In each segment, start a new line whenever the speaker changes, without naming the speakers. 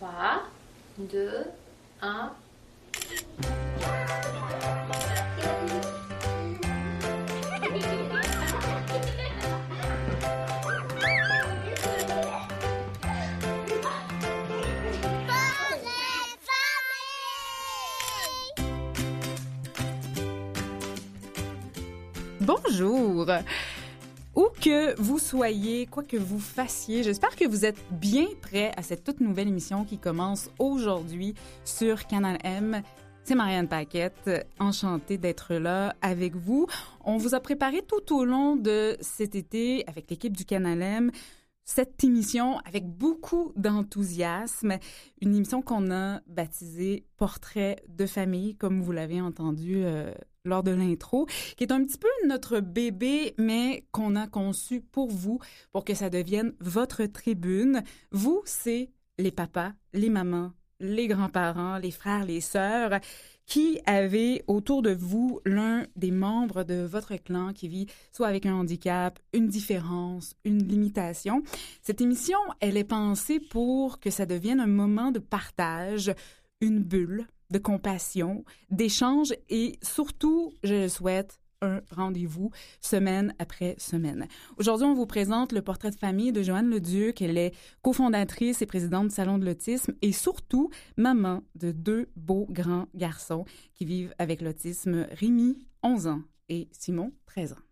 3, 2, 1.
Bonjour. Que vous soyez, quoi que vous fassiez, j'espère que vous êtes bien prêts à cette toute nouvelle émission qui commence aujourd'hui sur Canal M. C'est Marianne Paquette, enchantée d'être là avec vous. On vous a préparé tout au long de cet été avec l'équipe du Canal M cette émission avec beaucoup d'enthousiasme, une émission qu'on a baptisée Portrait de famille, comme vous l'avez entendu euh, lors de l'intro, qui est un petit peu notre bébé, mais qu'on a conçu pour vous, pour que ça devienne votre tribune. Vous, c'est les papas, les mamans, les grands-parents, les frères, les sœurs, qui avez autour de vous l'un des membres de votre clan qui vit soit avec un handicap, une différence, une limitation. Cette émission, elle est pensée pour que ça devienne un moment de partage, une bulle de compassion, d'échange et surtout, je le souhaite, un rendez-vous semaine après semaine. Aujourd'hui, on vous présente le portrait de famille de Joanne Leduc. Elle est cofondatrice et présidente du Salon de l'autisme et surtout maman de deux beaux grands garçons qui vivent avec l'autisme, Rémi, 11 ans, et Simon, 13 ans.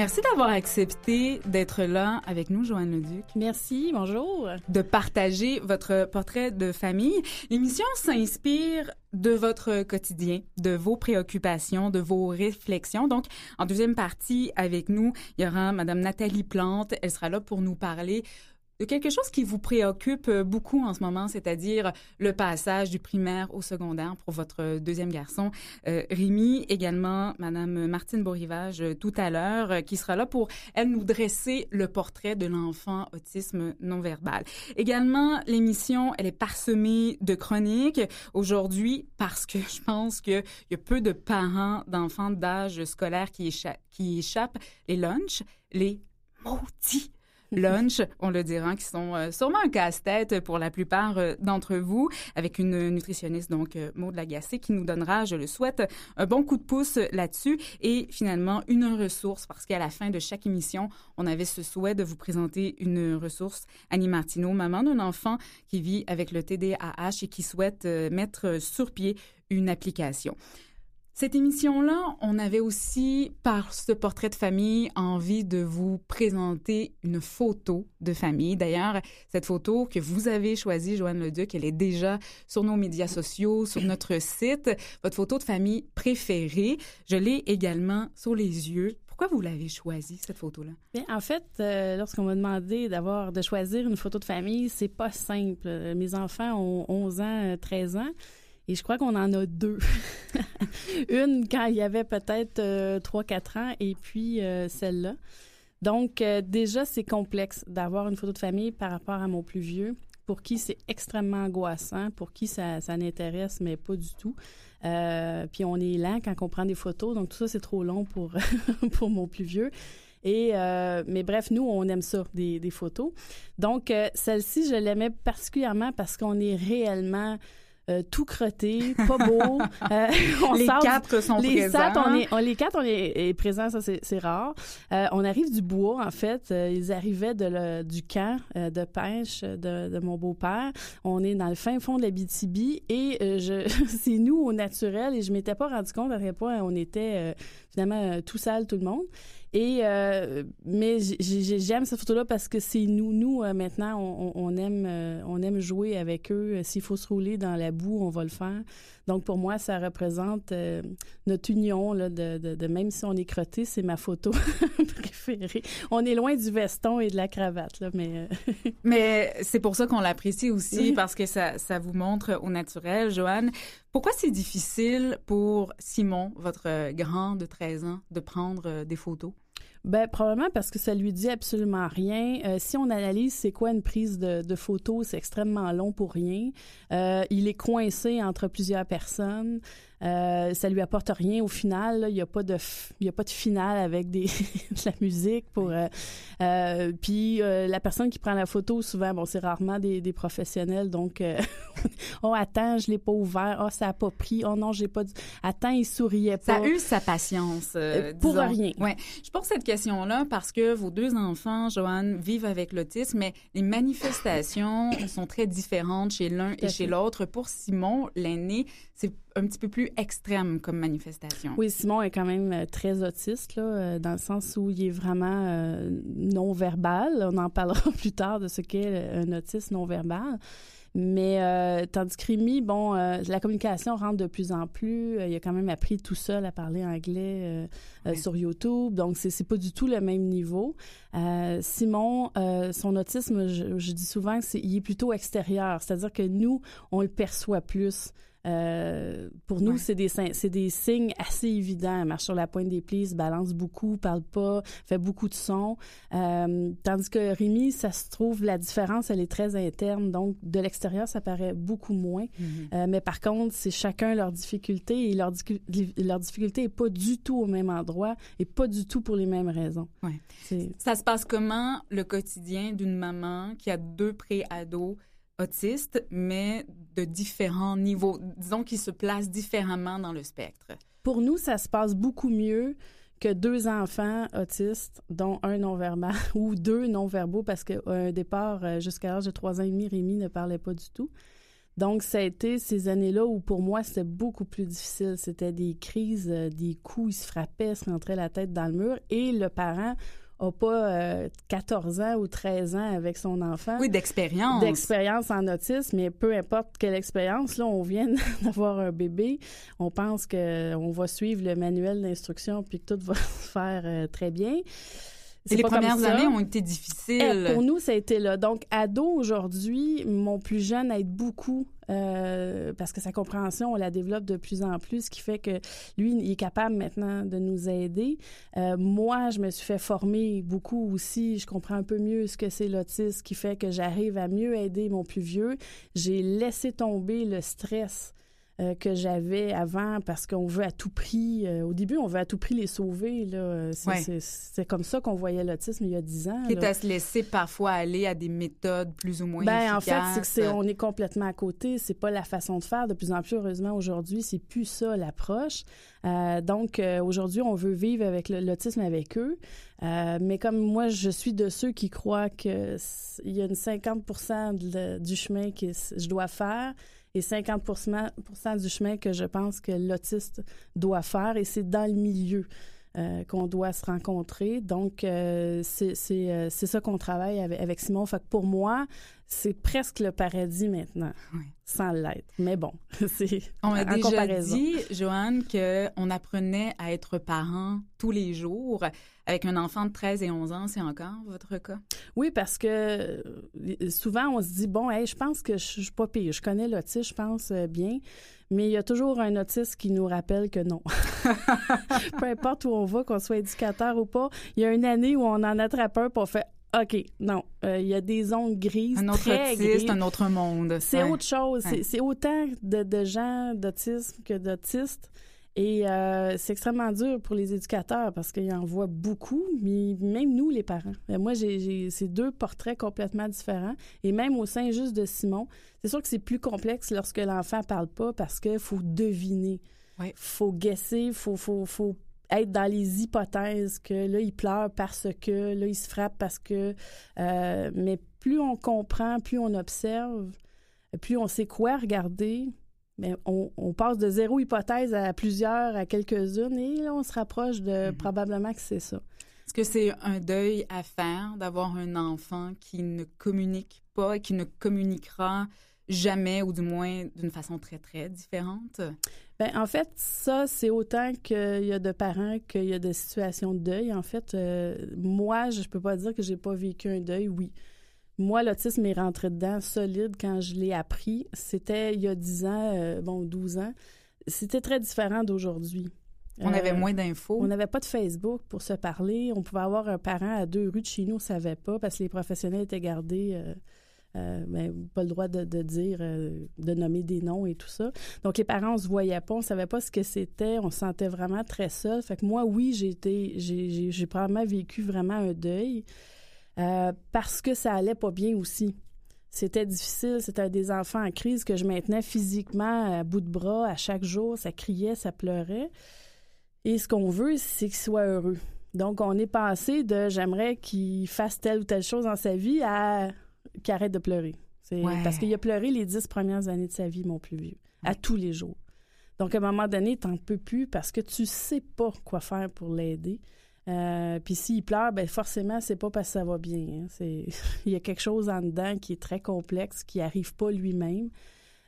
Merci d'avoir accepté d'être là avec nous, Joanne Leduc.
Merci, bonjour.
De partager votre portrait de famille. L'émission s'inspire de votre quotidien, de vos préoccupations, de vos réflexions. Donc, en deuxième partie, avec nous, il y aura Madame Nathalie Plante. Elle sera là pour nous parler de quelque chose qui vous préoccupe euh, beaucoup en ce moment, c'est-à-dire le passage du primaire au secondaire pour votre deuxième garçon, euh, Rémi, également Madame Martine Borivage euh, tout à l'heure, qui sera là pour, elle, nous dresser le portrait de l'enfant autisme non-verbal. Également, l'émission, elle est parsemée de chroniques aujourd'hui parce que je pense qu'il y a peu de parents d'enfants d'âge scolaire qui, qui échappent les lunchs, les maudits lunch, on le dira, qui sont euh, sûrement un casse-tête pour la plupart euh, d'entre vous, avec une nutritionniste, donc euh, Maud Lagacé, qui nous donnera, je le souhaite, un bon coup de pouce là-dessus et finalement une ressource, parce qu'à la fin de chaque émission, on avait ce souhait de vous présenter une ressource. Annie Martineau, maman d'un enfant qui vit avec le TDAH et qui souhaite mettre sur pied une application. Cette émission-là, on avait aussi, par ce portrait de famille, envie de vous présenter une photo de famille. D'ailleurs, cette photo que vous avez choisie, Joanne Leduc, elle est déjà sur nos médias sociaux, sur notre site. Votre photo de famille préférée, je l'ai également sur les yeux. Pourquoi vous l'avez choisie, cette photo-là?
Bien, en fait, euh, lorsqu'on m'a demandé d'avoir, de choisir une photo de famille, c'est pas simple. Mes enfants ont 11 ans, 13 ans. Et je crois qu'on en a deux. Une quand il y avait peut-être euh, 3-4 ans et puis euh, celle-là. Donc, euh, déjà, c'est complexe d'avoir une photo de famille par rapport à mon plus vieux, pour qui c'est extrêmement angoissant, pour qui ça, n'intéresse, mais pas du tout. Puis on est lent quand on prend des photos, donc tout ça, c'est trop long pour, pour mon plus vieux. Et mais bref, nous on aime ça des, photos. Donc celle-ci, je l'aimais particulièrement parce qu'on est réellement euh, tout crotté, pas beau.
Euh, on les sort, quatre sont
les
présents.
Quatre, on est, on, les quatre, on est, est présents, ça c'est rare. Euh, on arrive du bois, en fait. Ils arrivaient de le, du camp de pêche de, de mon beau-père. On est dans le fin fond de la BTB et je, c'est nous au naturel et je m'étais pas rendu compte à quel point on était finalement tout sale tout le monde. Et euh, mais j'aime cette photo-là parce que c'est nous, nous euh, maintenant, on, aime, euh, on aime jouer avec eux. S'il faut se rouler dans la boue, on va le faire. Donc pour moi, ça représente euh, notre union là, de, de, de, même si on est crotté, c'est ma photo préférée. On est loin du veston et de la cravate, là, mais
mais c'est pour ça qu'on l'apprécie aussi parce que ça, ça vous montre au naturel, Joanne. Pourquoi c'est difficile pour Simon, votre grand de 13 ans, de prendre des photos?
Ben probablement parce que ça lui dit absolument rien. Euh, si on analyse c'est quoi une prise de, de photo, c'est extrêmement long pour rien. Euh, il est coincé entre plusieurs personnes. Euh, ça lui apporte rien au final. Il n'y a pas de il y a pas de finale avec des de la musique pour. Euh, euh, puis euh, la personne qui prend la photo souvent bon c'est rarement des, des professionnels donc oh attends je l'ai pas ouvert oh ça a pas pris oh non j'ai pas du... attends il souriait pas.
Ça eu sa patience.
pour
disons.
rien.
Ouais. Je pose cette question là parce que vos deux enfants Joanne vivent avec l'autisme mais les manifestations sont très différentes chez l'un et chez l'autre. Pour Simon l'aîné c'est un petit peu plus extrême comme manifestation.
Oui, Simon est quand même euh, très autiste, là, euh, dans le sens où il est vraiment euh, non-verbal. On en parlera plus tard de ce qu'est un autiste non-verbal. Mais euh, tandis que Rémi, bon, euh, la communication rentre de plus en plus. Euh, il a quand même appris tout seul à parler anglais ouais. sur YouTube. Donc, c'est, c'est pas du tout le même niveau. Simon, son autisme, je, je dis souvent qu'il est plutôt extérieur. C'est-à-dire que nous, on le perçoit plus. Euh, pour nous, ouais. c'est des c'est des signes assez évidents. Elle marche sur la pointe des plis, se balance beaucoup, parle pas, fait beaucoup de sons. Euh, tandis que Rémi, ça se trouve la différence, elle est très interne. Donc de l'extérieur, ça paraît beaucoup moins. Mm -hmm. euh, mais par contre, c'est chacun leur difficulté et leur, leur difficulté est pas du tout au même endroit et pas du tout pour les mêmes raisons.
Ouais. Ça se passe comment le quotidien d'une maman qui a deux pré-ados? Autistes, mais de différents niveaux, disons qu'ils se placent différemment dans le spectre.
Pour nous, ça se passe beaucoup mieux que deux enfants autistes, dont un non-verbal ou deux non-verbaux, parce qu'à un départ, euh, jusqu'à l'âge de trois ans et demi, Rémi ne parlait pas du tout. Donc, ça a été ces années-là où, pour moi, c'était beaucoup plus difficile. C'était des crises, euh, des coups, il se frappait, se rentrait la tête dans le mur, et le parent a pas euh, 14 ans ou 13 ans avec son enfant.
Oui, d'expérience.
D'expérience en autisme, mais peu importe quelle expérience, là, on vient d'avoir un bébé, on pense que on va suivre le manuel d'instruction puis que tout va se faire euh, très bien.
Et les premières années ont été difficiles.
Et pour nous, ça a été là. Donc, ado, aujourd'hui, mon plus jeune aide beaucoup euh, parce que sa compréhension, on la développe de plus en plus, ce qui fait que lui, il est capable maintenant de nous aider. Euh, moi, je me suis fait former beaucoup aussi. Je comprends un peu mieux ce que c'est l'autisme, ce qui fait que j'arrive à mieux aider mon plus vieux. J'ai laissé tomber le stress euh, que j'avais avant parce qu'on veut à tout prix. Euh, au début, on veut à tout prix les sauver. Là. C'est,
ouais.
comme ça qu'on voyait l'autisme il y a dix ans.
Quitte à se laisser parfois aller à des méthodes plus ou moins
ben,
efficaces.
En fait, c'est que c'est, on est complètement à côté. C'est pas la façon de faire. De plus en plus, heureusement, aujourd'hui, c'est plus ça l'approche. Euh, donc, euh, aujourd'hui, on veut vivre avec l'autisme avec eux. Euh, mais comme moi, je suis de ceux qui croient qu'il y a une 50 de, du chemin que je dois faire et 50% du chemin que je pense que l'autiste doit faire, et c'est dans le milieu. Euh, qu'on doit se rencontrer. Donc, euh, c'est euh, ça qu'on travaille avec, avec, Simon. Fait que pour moi, c'est presque le paradis maintenant,
oui.
sans l'être. Mais bon, c'est
On a déjà comparaison. dit, Joanne, qu'on apprenait à être parent tous les jours. Avec un enfant de 13 et 11 ans, c'est encore votre cas?
Oui, parce que souvent, on se dit, bon, hey, je pense que je suis pas pire. Je connais l'autisme, je pense bien. Mais il y a toujours un autiste qui nous rappelle que non. Peu importe où on va, qu'on soit éducateur ou pas, il y a une année où on en attrape un, on fait OK, non, euh, il y a des zones grises.
Un autre
très
autiste,
grises.
un autre monde.
C'est
ouais.
autre chose.
Ouais.
C'est autant de, de gens d'autisme que d'autistes. Et euh, c'est extrêmement dur pour les éducateurs parce qu'ils en voient beaucoup, mais même nous, les parents. Moi, j'ai ces deux portraits complètement différents. Et même au sein juste de Simon, c'est sûr que c'est plus complexe lorsque l'enfant parle pas parce qu'il faut deviner. Il
ouais.
faut guesser, il faut, faut, faut être dans les hypothèses que là, il pleure parce que, là, il se frappe parce que. Euh, mais plus on comprend, plus on observe, plus on sait quoi regarder, mais on, on, passe de zéro hypothèse à plusieurs, à quelques-unes, et là, on se rapproche de mmh. probablement que c'est ça.
Est-ce que c'est un deuil à faire d'avoir un enfant qui ne communique pas et qui ne communiquera jamais, ou du moins d'une façon très, très différente?
Bien, en fait, ça, c'est autant qu'il y a de parents qu'il y a de situations de deuil. En fait, euh, moi, je peux pas dire que j'ai pas vécu un deuil, oui. Moi, l'autisme est rentré dedans solide quand je l'ai appris. C'était il y a 10 ans, euh, bon, 12 ans. C'était très différent d'aujourd'hui.
On avait
Euh,
moins d'infos.
On n'avait pas de Facebook pour se parler. On pouvait avoir un parent à deux rues de chez nous, on ne savait pas parce que les professionnels étaient gardés. euh, euh, ben, pas le droit de, de dire, euh, de nommer des noms et tout ça. Donc, les parents, on se voyait pas, on savait pas ce que c'était, on se sentait vraiment très seul. Fait que moi, oui, j'ai été, j'ai probablement vécu vraiment un deuil euh, parce que ça allait pas bien aussi. C'était difficile, c'était des enfants en crise que je maintenais physiquement à bout de bras à chaque jour, ça criait, ça pleurait. Et ce qu'on veut, c'est qu'il soit heureux. Donc, on est passé de j'aimerais qu'il fasse telle ou telle chose dans sa vie à qu'il arrête de pleurer. C'est
Ouais.
Parce qu'il a pleuré les dix premières années de sa vie, mon plus vieux, à tous les jours. Donc, à un moment donné, t'en peux plus parce que tu sais pas quoi faire pour l'aider. Euh, Puis s'il pleure, ben forcément, c'est pas parce que ça va bien. hein. C'est il y a quelque chose en dedans qui est très complexe, qui arrive pas lui-même.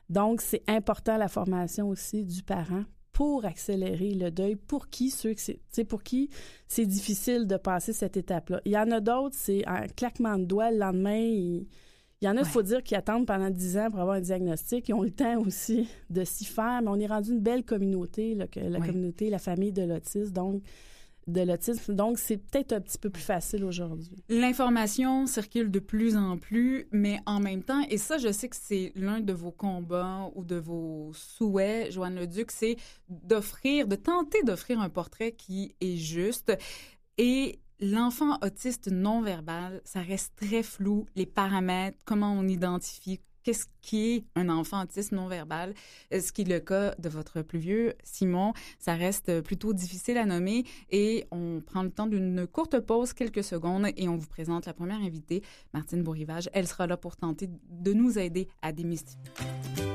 Donc, c'est important la formation aussi du parent pour accélérer le deuil. Pour qui ceux que c'est, pour qui c'est difficile de passer cette étape-là. Il y en a d'autres, c'est un claquement de doigts le lendemain. Il, il y en a, il
Ouais.
faut dire, qui attendent pendant 10 ans pour avoir un diagnostic. Ils ont le temps aussi de s'y faire, mais on est rendu une belle communauté, là, que la
Ouais.
communauté, la famille de l'autisme. Donc, de l'autisme. Donc, c'est peut-être un petit peu plus facile aujourd'hui.
L'information circule de plus en plus, mais en même temps, et ça, je sais que c'est l'un de vos combats ou de vos souhaits, Joanne Leduc, c'est d'offrir, de tenter d'offrir un portrait qui est juste. Et l'enfant autiste non-verbal, ça reste très flou, les paramètres, comment on identifie qu'est-ce qui est un enfant autiste non-verbal, Euh, ce qui est le cas de votre plus vieux, Simon, ça reste plutôt difficile à nommer et on prend le temps d'une courte pause, quelques secondes, et on vous présente la première invitée, Martine Bourrivage. Elle sera là pour tenter de nous aider à démystifier.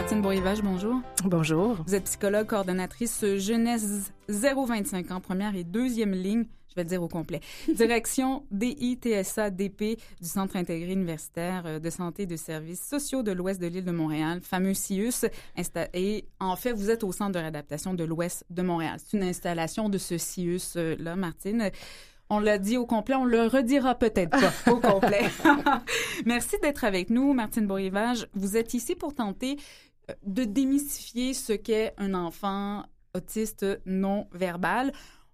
Martine Bourrivage, bonjour.
Bonjour.
Vous êtes psychologue, coordonnatrice jeunesse 025 ans, première et deuxième ligne, je vais le dire au complet. Direction DITSA-DP du Centre intégré universitaire euh, de santé et de services sociaux de l'Ouest de l'île de Montréal, fameux CIUS. Et en fait, vous êtes au Centre de réadaptation de l'Ouest de Montréal. C'est une installation de ce CIUS-là, Martine. On l'a dit au complet, on le redira peut-être pas au complet. Merci d'être avec nous, Martine Bourrivage. Vous êtes ici pour tenter euh, de démystifier ce qu'est un enfant autiste non verbal.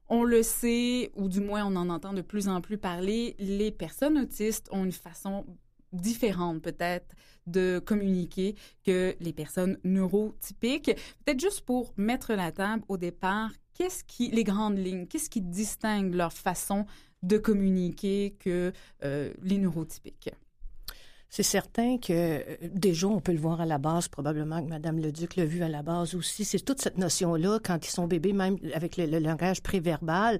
On le sait, ou du moins on en entend de plus en plus parler, les personnes autistes ont une façon différente peut-être de communiquer que les personnes neurotypiques. Peut-être juste pour mettre la table au départ, qu'est-ce qui, les grandes lignes, qu'est-ce qui distingue leur façon de communiquer que euh, les neurotypiques?
C'est certain que euh, déjà, on peut le voir à la base, probablement que Mme Leduc l'a vu à la base aussi. C'est toute cette notion-là, quand ils sont bébés, même avec le, le langage préverbal,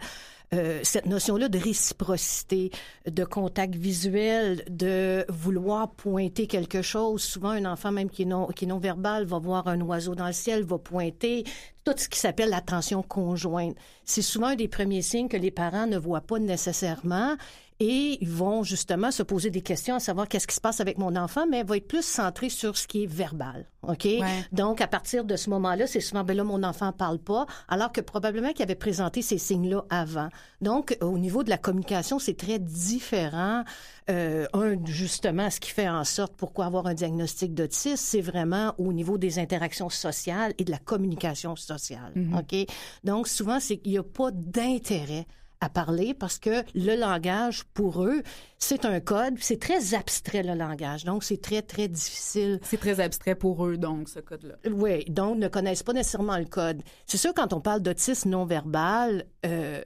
euh, cette notion-là de réciprocité, de contact visuel, de vouloir pointer quelque chose. Souvent, un enfant, même qui est non, qui est non verbal, va voir un oiseau dans le ciel, va pointer. Tout ce qui s'appelle l'attention conjointe. C'est souvent un des premiers signes que les parents ne voient pas nécessairement et ils vont justement se poser des questions à savoir qu'est-ce qui se passe avec mon enfant, mais va être plus centré sur ce qui est verbal. OK? Donc, à partir de ce moment-là, c'est souvent, ben là, mon enfant parle pas, alors que probablement qu'il avait présenté ces signes-là avant. Donc, au niveau de la communication, c'est très différent. Euh, un, justement, ce qui fait en sorte pourquoi avoir un diagnostic d'autisme, c'est vraiment au niveau des interactions sociales et de la communication sociale. OK? Donc, souvent, c'est qu'il n'y a pas d'intérêt à parler parce que le langage, pour eux, c'est un code. C'est très abstrait, le langage. Donc, c'est très, très difficile.
C'est très abstrait pour eux, donc, ce code-là.
Oui, donc ne connaissent pas nécessairement le code. C'est sûr, quand on parle d'autisme non-verbal, euh,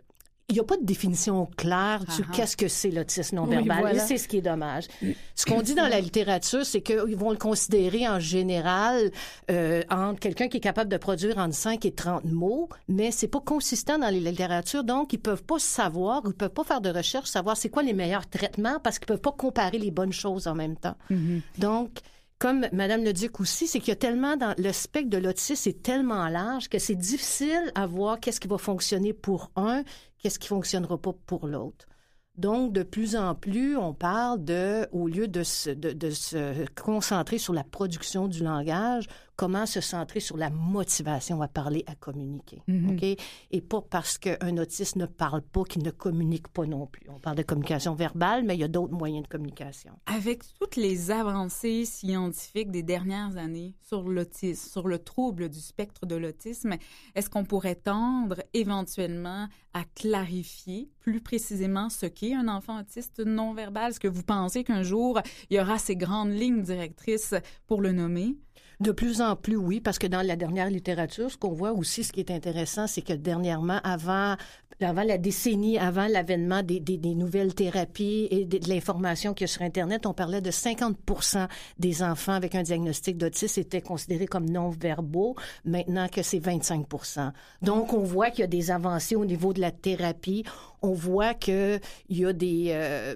il n'y a pas de définition claire sur
Ah ah.
qu'est-ce que c'est l'autisme
Oui,
non-verbal.
voilà.
Et c'est ce qui est dommage. Ce qu'on dit dans la littérature, c'est qu'ils vont le considérer en général euh, entre quelqu'un qui est capable de produire entre 5 et 30 mots, mais c'est pas consistant dans les littératures, donc ils peuvent pas savoir, ils peuvent pas faire de recherche, savoir c'est quoi les meilleurs traitements parce qu'ils peuvent pas comparer les bonnes choses en même temps. Donc, comme Madame le Duc aussi, c'est qu'il y a tellement dans le spectre de l'autisme est tellement large que c'est difficile à voir qu'est-ce qui va fonctionner pour un, qu'est-ce qui fonctionnera pas pour l'autre. Donc, de plus en plus, on parle de, au lieu de se, de, de se concentrer sur la production du langage, comment se centrer sur la motivation à parler, à communiquer.
Mhm.
Et pas parce qu'un autiste ne parle pas qu'il ne communique pas non plus. On parle de communication verbale, mais il y a d'autres moyens de communication.
Avec toutes les avancées scientifiques des dernières années sur l'autisme, sur le trouble du spectre de l'autisme, est-ce qu'on pourrait tendre éventuellement à clarifier plus précisément ce qu'est un enfant autiste non verbal? Est-ce que vous pensez qu'un jour, il y aura ces grandes lignes directrices pour le nommer?
De plus en plus, oui, parce que dans la dernière littérature, ce qu'on voit aussi, ce qui est intéressant, c'est que dernièrement, avant, avant la décennie, avant l'avènement des, des, des nouvelles thérapies et de, l'information qu'il y a sur Internet, on parlait de 50% des enfants avec un diagnostic d'autisme étaient considérés comme non-verbaux, maintenant que c'est 25% Donc, on voit qu'il y a des avancées au niveau de la thérapie. On voit qu'il y a des... Euh,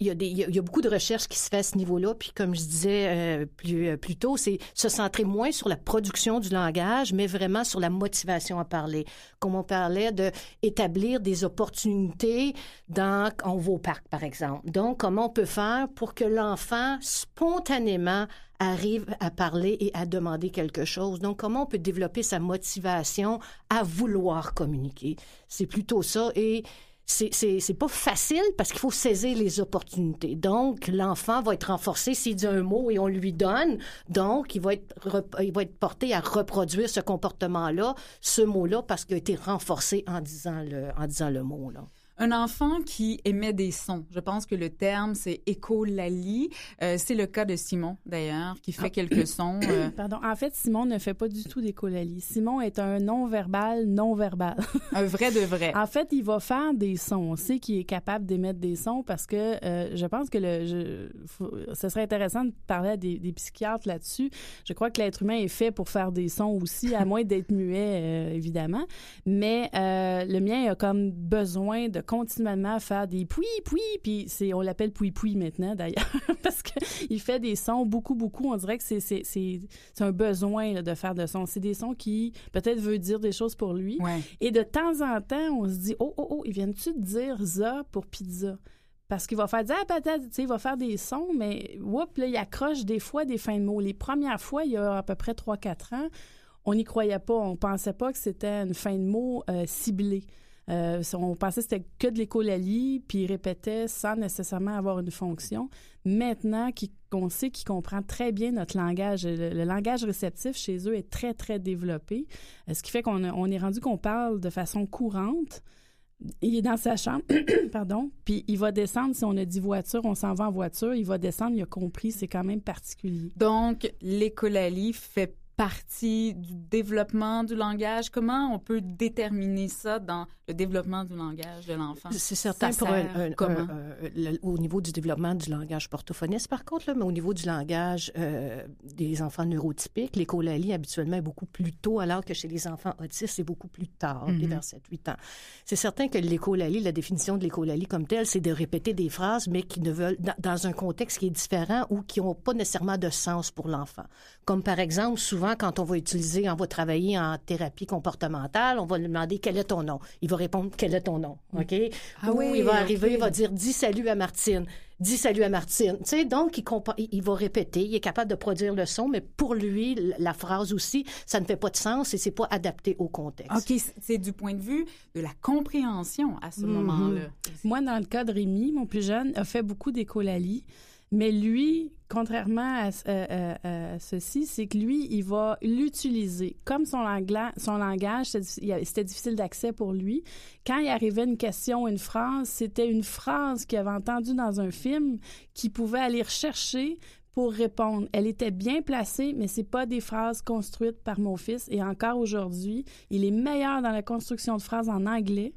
il y, a des, il y a beaucoup de recherches qui se fait à ce niveau-là. Puis comme je disais euh, plus, euh, plus tôt, c'est se centrer moins sur la production du langage, mais vraiment sur la motivation à parler. Comme on parlait de établir des opportunités dans on va au parc, par exemple. Donc, comment on peut faire pour que l'enfant spontanément arrive à parler et à demander quelque chose? Donc, comment on peut développer sa motivation à vouloir communiquer? C'est plutôt ça. Et c'est, pas facile parce qu'il faut saisir les opportunités. Donc, l'enfant va être renforcé s'il dit un mot et on lui donne. Donc, il va être, il va être porté à reproduire ce comportement-là, ce mot-là, parce qu'il a été renforcé en disant le, en disant le mot, là.
Un enfant qui émet des sons. Je pense que le terme, c'est écholalie. Euh, c'est le cas de Simon, d'ailleurs, qui fait quelques sons. euh,
Pardon. En fait, Simon ne fait pas du tout d'écholalie. Simon est un non-verbal, non-verbal.
un vrai de vrai.
En fait, il va faire des sons. On sait qu'il est capable d'émettre des sons parce que euh, je pense que le, je, faut- ce serait intéressant de parler à des, des psychiatres là-dessus. Je crois que l'être humain est fait pour faire des sons aussi, à moins d'être muet, euh, évidemment. Mais euh, le mien a comme besoin de continuellement faire des pouis, pouis, puis c'est, on l'appelle pouis, pouis maintenant d'ailleurs, parce que il fait des sons beaucoup, beaucoup. On dirait que c'est, c'est, c'est, c'est un besoin là, de faire de sons. C'est des sons qui peut-être veut dire des choses pour lui.
Ouais.
Et de temps en temps, on se dit oh oh oh, ils viennent-tu de dire za pour pizza? Parce qu'il va faire dire ah, patate, tu sais, il va faire des sons, mais whoop, là, il accroche des fois des fins de mots. Les premières fois, il y a à peu près 3-4 ans, on n'y croyait pas. On pensait pas que c'était une fin de mot euh, ciblée. Euh, on pensait que c'était que de l'écholalie, puis il répétait sans nécessairement avoir une fonction. Maintenant qu'on sait qu'il comprend très bien notre langage, le, le langage réceptif chez eux est très, très développé, Euh, ce qui fait qu'on est rendu qu'on parle de façon courante. Il est dans sa chambre, pardon, puis il va descendre, si on a dit voiture, on s'en va en voiture, il va descendre, il a compris, c'est quand même particulier.
Donc, l'écholalie fait partie du développement du langage? Comment on peut déterminer ça dans le développement du langage de l'enfant?
C'est certain
Ça
pour un- le- au niveau du développement du langage portophoniste, par contre, là, mais au niveau du langage euh, des enfants neurotypiques, l'écholalie habituellement est beaucoup plus tôt, alors que chez les enfants autistes, c'est beaucoup plus tard,
Mhm.
vers 7-8 ans. C'est certain que l'écholalie, la définition de l'écholalie comme telle, c'est de répéter des phrases, mais qui ne veulent, dans, dans un contexte qui est différent ou qui n'ont pas nécessairement de sens pour l'enfant. Comme par exemple, souvent, quand on va utiliser, on va travailler en thérapie comportementale, on va lui demander quel est ton nom. Il va répondre quel est ton nom, OK?
Ah
Ou
oui,
il va arriver, il va dire dis salut à Martine, dis salut à Martine. Tu sais, donc il, compa- il il va répéter, il est capable de produire le son, mais pour lui, la phrase aussi, ça ne fait pas de sens et c'est pas adapté au contexte.
OK, c'est du point de vue de la compréhension à ce
Mhm.
moment-là.
Moi, dans le cas de Rémi, mon plus jeune, a fait beaucoup d'écholalie. Mais lui, contrairement à, euh, euh, à ceci, c'est que lui, il va l'utiliser. Comme son, son langage, c'était difficile d'accès pour lui. Quand il arrivait une question, une phrase, c'était une phrase qu'il avait entendue dans un film qu'il pouvait aller rechercher pour répondre. Elle était bien placée, mais c'est pas des phrases construites par mon fils. Et encore aujourd'hui, il est meilleur dans la construction de phrases en anglais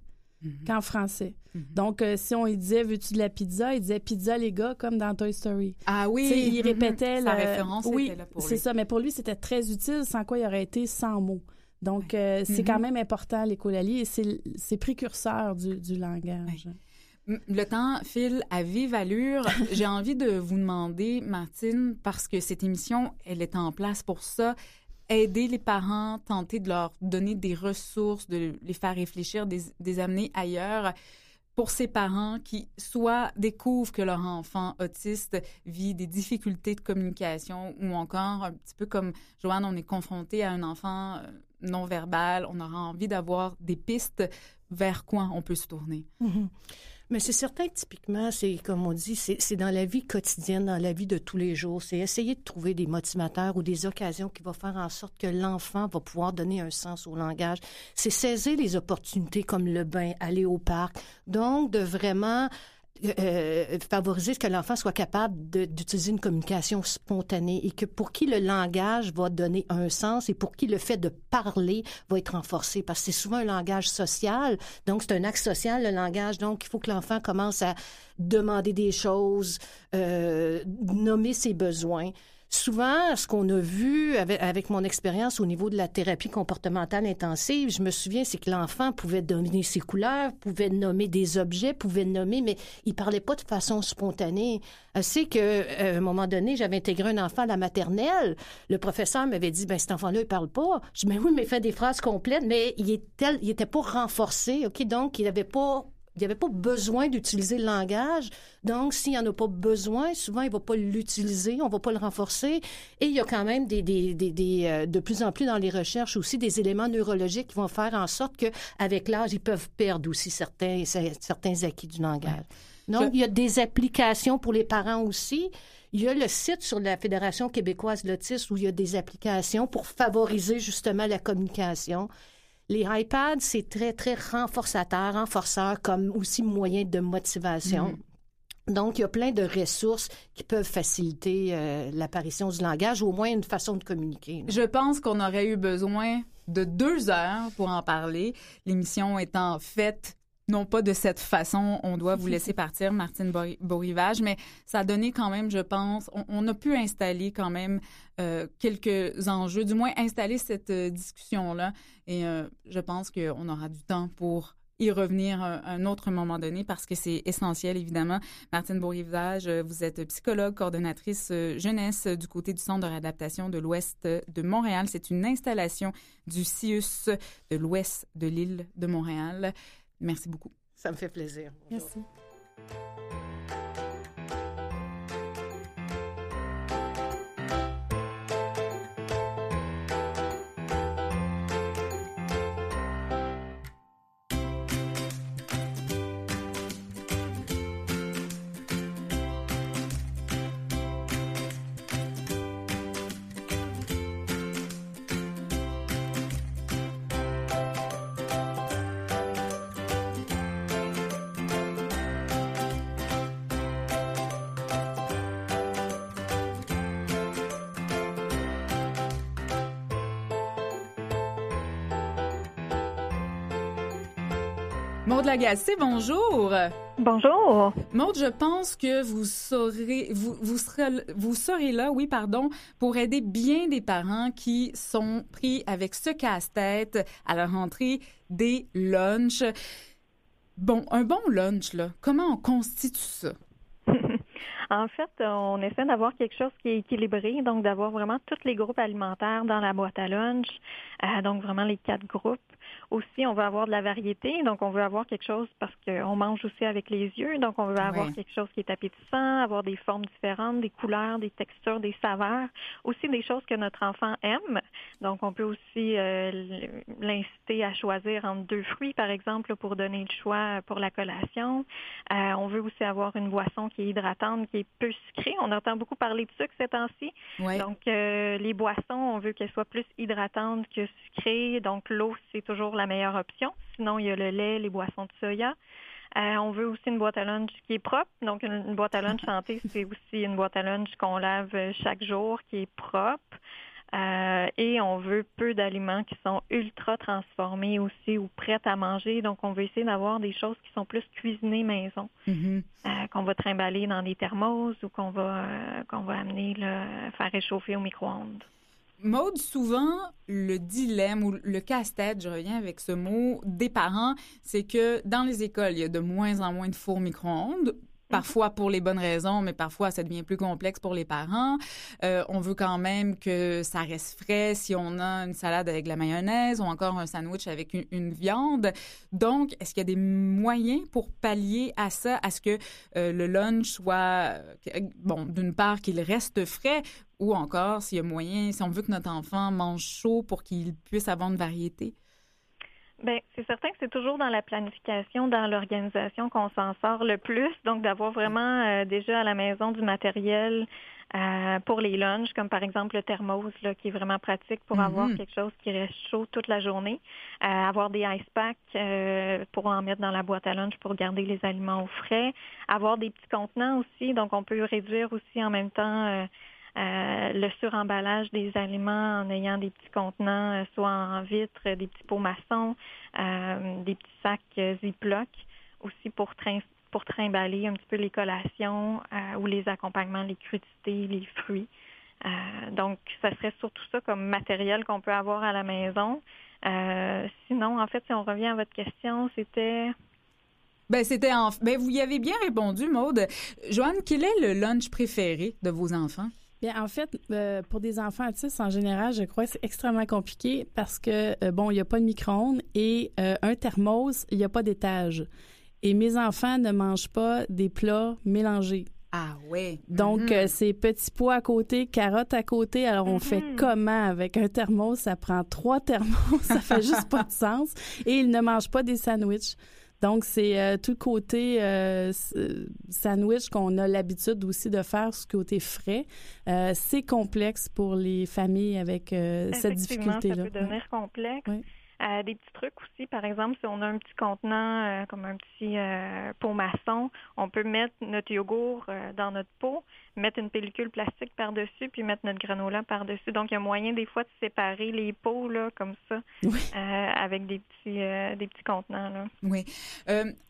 qu'en français.
Mhm.
Donc, euh, si on lui disait, veux-tu de la pizza? Il disait pizza, les gars, comme dans Toy Story.
Ah oui,
il
mhm.
répétait
Sa
le-
référence
oui,
était là pour
c'est ça. Mais pour lui, c'était très utile, sans quoi il aurait été sans mots. Donc, euh, c'est quand même important, l'écholalie, et c'est c'est précurseur du, du langage.
Le temps file à vive allure. J'ai envie de vous demander, Martine, parce que cette émission, elle est en place pour ça, aider les parents, tenter de leur donner des ressources, de les faire réfléchir, des, amener ailleurs pour ces parents qui soit découvrent que leur enfant autiste vit des difficultés de communication ou encore un petit peu comme Joanne, on est confronté à un enfant euh, non verbal, on aura envie d'avoir des pistes vers quoi on peut se tourner.
Mm-hmm. Mais c'est certain que typiquement, c'est comme on dit, c'est dans la vie quotidienne, dans la vie de tous les jours. C'est essayer de trouver des motivateurs ou des occasions qui vont faire en sorte que l'enfant va pouvoir donner un sens au langage. C'est saisir les opportunités comme le bain, aller au parc. Donc, de vraiment euh, favoriser ce que l'enfant soit capable d'utiliser une communication spontanée et que pour qui le langage va donner un sens et pour qui le fait de parler va être renforcé. Parce que c'est souvent un langage social donc c'est un axe social le langage. Donc il faut que l'enfant commence à demander des choses euh, nommer ses besoins souvent, ce qu'on a vu avec, mon expérience au niveau de la thérapie comportementale intensive, je me souviens, c'est que l'enfant pouvait dominer ses couleurs, pouvait nommer des objets, pouvait nommer, mais il parlait pas de façon spontanée. C'est que, euh, à un moment donné, j'avais intégré un enfant à la maternelle. Le professeur m'avait dit, ben cet enfant-là, il parle pas. Je dis, mais oui, mais il fait des phrases complètes, mais il il était pas renforcé, ok, donc il n'avait pas il n'y avait pas besoin d'utiliser le langage. Donc, s'il n'y en a pas besoin, souvent, il ne va pas l'utiliser, on ne va pas le renforcer. Et il y a quand même des, des, des, euh, de plus en plus dans les recherches aussi des éléments neurologiques qui vont faire en sorte qu'avec l'âge, ils peuvent perdre aussi certains, certains acquis du langage. Donc, il y a des applications pour les parents aussi. Il y a le site sur la Fédération québécoise de l'autisme où il y a des applications pour favoriser justement la communication. Les iPads, c'est très, très renforçateur, renforceur comme aussi moyen de motivation. Mm. Donc, il y a plein de ressources qui peuvent faciliter euh, l'apparition du langage ou au moins une façon de communiquer.
Je pense qu'on aurait eu besoin de deux heures pour en parler. L'émission étant faite non pas de cette façon, on doit vous laisser partir, Martine Beaurivage, mais ça a donné quand même, je pense, on, a pu installer quand même euh, quelques enjeux, du moins installer cette euh, discussion-là. Et euh, je pense qu'on aura du temps pour y revenir à un autre moment donné parce que c'est essentiel, évidemment. Martine Beaurivage, vous êtes psychologue, coordonnatrice jeunesse du côté du Centre de réadaptation de l'Ouest de Montréal. C'est une installation du CIUS de l'Ouest de l'île de Montréal. Merci beaucoup.
Ça me fait plaisir.
Merci. Maude Lagacé, bonjour.
Bonjour.
Maude, je pense que vous serez, vous, vous, serez, vous serez là, oui, pardon, pour aider bien des parents qui sont pris avec ce casse-tête à la rentrée des lunchs. Bon, un bon lunch, là, comment on constitue ça?
En fait, on essaie d'avoir quelque chose qui est équilibré, donc d'avoir vraiment tous les groupes alimentaires dans la boîte à lunch, euh, donc vraiment les quatre groupes. Aussi, on veut avoir de la variété, donc on veut avoir quelque chose parce qu'on mange aussi avec les yeux, donc on veut avoir quelque chose qui est appétissant, avoir des formes différentes, des couleurs, des textures, des saveurs, aussi des choses que notre enfant aime. Donc on peut aussi euh, l'inciter à choisir entre deux fruits, par exemple, pour donner le choix pour la collation. Euh, on veut aussi avoir une boisson qui est hydratante, qui est peu sucrée. On entend beaucoup parler de sucre ces temps-ci. Donc euh, les boissons, on veut qu'elles soient plus hydratantes que sucrées. Donc l'eau, c'est toujours la meilleure option. Sinon, il y a le lait, les boissons de soya. Euh, on veut aussi une boîte à lunch qui est propre. Donc, une, boîte à lunch santé, c'est aussi une boîte à lunch qu'on lave chaque jour, qui est propre. Euh, et on veut peu d'aliments qui sont ultra transformés aussi ou prêts à manger. Donc, on veut essayer d'avoir des choses qui sont plus cuisinées maison, mm-hmm. euh, qu'on va trimballer dans des thermos ou qu'on va qu'on va amener faire réchauffer au micro-ondes.
Maude, souvent, le dilemme ou le casse-tête, je reviens avec ce mot, des parents, c'est que dans les écoles, il y a de moins en moins de fours micro-ondes parfois pour les bonnes raisons, mais parfois ça devient plus complexe pour les parents. Euh, on veut quand même que ça reste frais si on a une salade avec la mayonnaise ou encore un sandwich avec une, viande. Donc, est-ce qu'il y a des moyens pour pallier à ça, à ce que euh, le lunch soit, euh, bon, d'une part qu'il reste frais, ou encore s'il y a moyen, si on veut que notre enfant mange chaud pour qu'il puisse avoir une variété?
Bien, c'est certain que c'est toujours dans la planification, dans l'organisation qu'on s'en sort le plus. Donc, d'avoir vraiment euh, déjà à la maison du matériel euh, pour les lunchs, comme par exemple le thermos, là, qui est vraiment pratique pour avoir mhm. quelque chose qui reste chaud toute la journée. Euh, avoir des ice packs pour en mettre dans la boîte à lunch pour garder les aliments au frais. Avoir des petits contenants aussi. Donc, on peut réduire aussi en même temps euh, le suremballage des aliments en ayant des petits contenants, euh, soit en vitre, des petits pots maçons, euh, des petits sacs Ziploc, aussi pour, pour trimballer un petit peu les collations ou les accompagnements, les crudités, les fruits. donc, ça serait surtout ça comme matériel qu'on peut avoir à la maison. sinon, en fait, si on revient à votre question, c'était...
Ben, c'était en... ben, vous y avez bien répondu, Maude. Joanne, quel est le lunch préféré de vos enfants?
Bien, en fait, euh, pour des enfants autistes, en général, je crois que c'est extrêmement compliqué parce que, euh, bon, il n'y a pas de micro-ondes et euh, un thermos, il n'y a pas d'étage. Et mes enfants ne mangent pas des plats mélangés.
Ah oui.
Donc, mm-hmm. c'est petits pois à côté, carottes à côté. Alors, on fait mm-hmm. comment avec un thermos? Ça prend trois thermos, ça fait juste pas de sens. Et ils ne mangent pas des sandwichs. Donc, c'est euh, tout le côté euh, sandwich qu'on a l'habitude aussi de faire, ce côté frais. Euh, c'est complexe pour les familles avec cette difficulté-là.
Ça peut devenir complexe. Euh, des petits trucs aussi, par exemple, si on a un petit contenant euh, comme un petit euh, pot maçon, on peut mettre notre yogourt dans notre pot, mettre une pellicule plastique par-dessus, puis mettre notre granola par-dessus. Donc, il y a moyen des fois de séparer les pots là, comme ça, avec des petits, des petits contenants. Là.
Oui.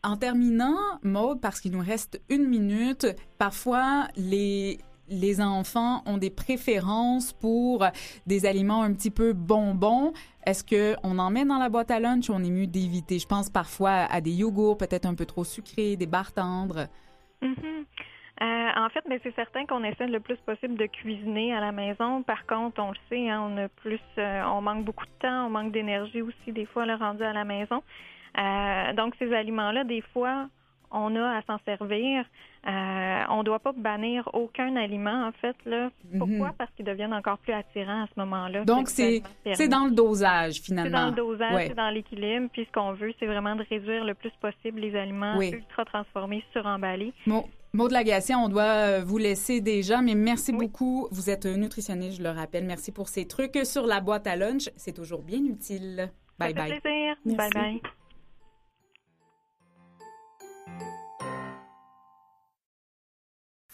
en terminant, Maude, parce qu'il nous reste une minute, parfois les les enfants ont des préférences pour des aliments un petit peu bonbons. Est-ce qu'on en met dans la boîte à lunch? Ou on est mieux d'éviter? Je pense parfois à des yogourts peut-être un peu trop sucrés, des barres tendres.
Mm-hmm. Euh, en fait, mais c'est certain qu'on essaie le plus possible de cuisiner à la maison. Par contre, on le sait, hein, on a plus, euh, on manque beaucoup de temps, on manque d'énergie aussi des fois le rendu à la maison. Euh, donc ces aliments-là, des fois, on a à s'en servir. Euh, on ne doit pas bannir aucun aliment, en fait. Là. Pourquoi? Mhm. Parce qu'ils deviennent encore plus attirants à ce moment-là.
Donc, c'est, c'est dans le dosage, finalement.
C'est dans le dosage, c'est dans l'équilibre. Puis, ce qu'on veut, c'est vraiment de réduire le plus possible les aliments ultra transformés, suremballés.
Bon. Maud Lagacé, on doit euh, vous laisser déjà, mais merci beaucoup. Vous êtes nutritionniste, je le rappelle. Merci pour ces trucs sur la boîte à lunch. C'est toujours bien utile. Bye
Ça
bye.
plaisir. Bye bye.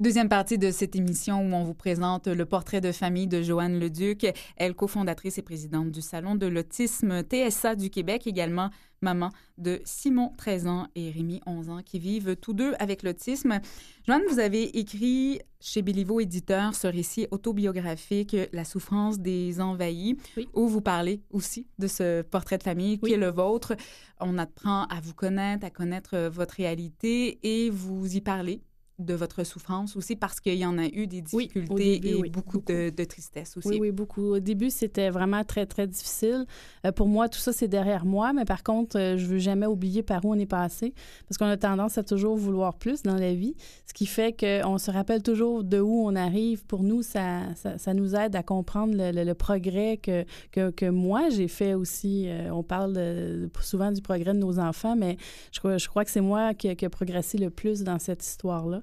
Deuxième partie de cette émission où on vous présente le portrait de famille de Joanne Leduc, elle cofondatrice et présidente du Salon de l'autisme TSA du Québec, également maman de Simon, 13 ans, et Rémi, 11 ans, qui vivent tous deux avec l'autisme. Joanne, vous avez écrit chez Béliveau Éditeur ce récit autobiographique La souffrance des envahis, où vous parlez aussi de ce portrait de famille qui est le vôtre. On apprend à vous connaître, à connaître votre réalité et vous y parlez de votre souffrance aussi parce qu'il y en a eu des difficultés et beaucoup, De, tristesse aussi.
Oui, oui, beaucoup. Au début, c'était vraiment très, très difficile. Euh, pour moi, tout ça, c'est derrière moi, mais par contre, euh, je veux jamais oublier par où on est passé parce qu'on a tendance à toujours vouloir plus dans la vie, ce qui fait qu'on se rappelle toujours de où on arrive. Pour nous, ça, ça, nous aide à comprendre le, progrès que, que, que moi, j'ai fait aussi. Euh, on parle souvent du progrès de nos enfants, mais je crois, je crois que c'est moi qui, qui a progressé le plus dans cette histoire-là.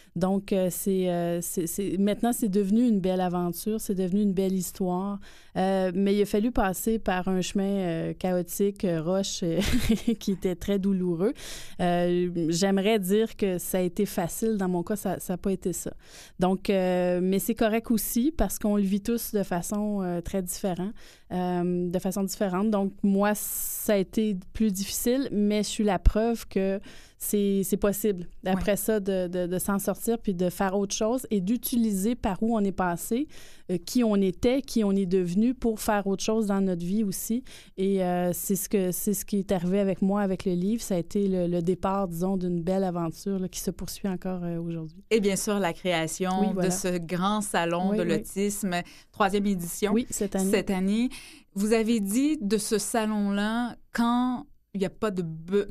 Donc, euh, euh, c'est, maintenant, c'est devenu une belle aventure, c'est devenu une belle histoire. Euh, mais il a fallu passer par un chemin chaotique, roche, qui était très douloureux. j'aimerais dire que ça a été facile. Dans mon cas, ça n'a pas été ça. Donc, mais c'est correct aussi parce qu'on le vit tous de façon très différente. de façon différente. Donc, moi, ça a été plus difficile, mais je suis la preuve que c'est possible. Après ça, de, de, de s'en sortir puis de faire autre chose et d'utiliser par où on est passé, euh, qui on était, qui on est devenu pour faire autre chose dans notre vie aussi. Et euh, c'est ce que c'est ce qui est arrivé avec moi avec le livre. Ça a été le, départ, disons, d'une belle aventure qui se poursuit encore euh, aujourd'hui.
Et bien sûr, la création de ce grand salon de l'autisme, troisième édition.
Oui, cette année.
Cette année. Vous avez dit de ce salon-là, quand il n'y a pas de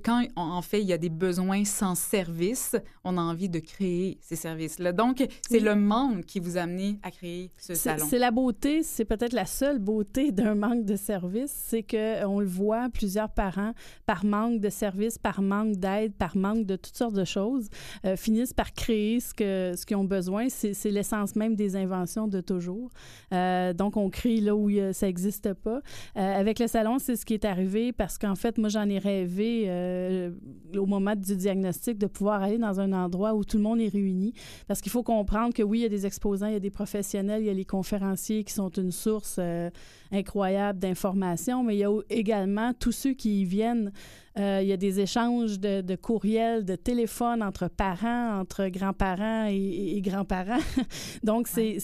quand en fait il y a des besoins sans service, on a envie de créer ces services-là. Donc c'est le manque qui vous a amené à créer ce salon.
C'est la beauté, c'est peut-être la seule beauté d'un manque de service, c'est que on le voit plusieurs parents par manque de service, par manque d'aide, par manque de toutes sortes de choses euh, finissent par créer ce que ce qu'ils ont besoin. C'est l'essence même des inventions de toujours. Euh, donc on crée là où ça n'existe pas. Euh, avec le salon, c'est ce qui est arrivé parce qu'en fait moi j'en rêvé euh, au moment du diagnostic de pouvoir aller dans un endroit où tout le monde est réuni. Parce qu'il faut comprendre que oui, il y a des exposants, il y a des professionnels, il y a les conférenciers qui sont une source euh, incroyable d'informations, mais il y a également tous ceux qui y viennent euh, il y a des échanges de, courriels, de téléphones entre parents, entre grands-parents et, grands-parents. Donc, c'est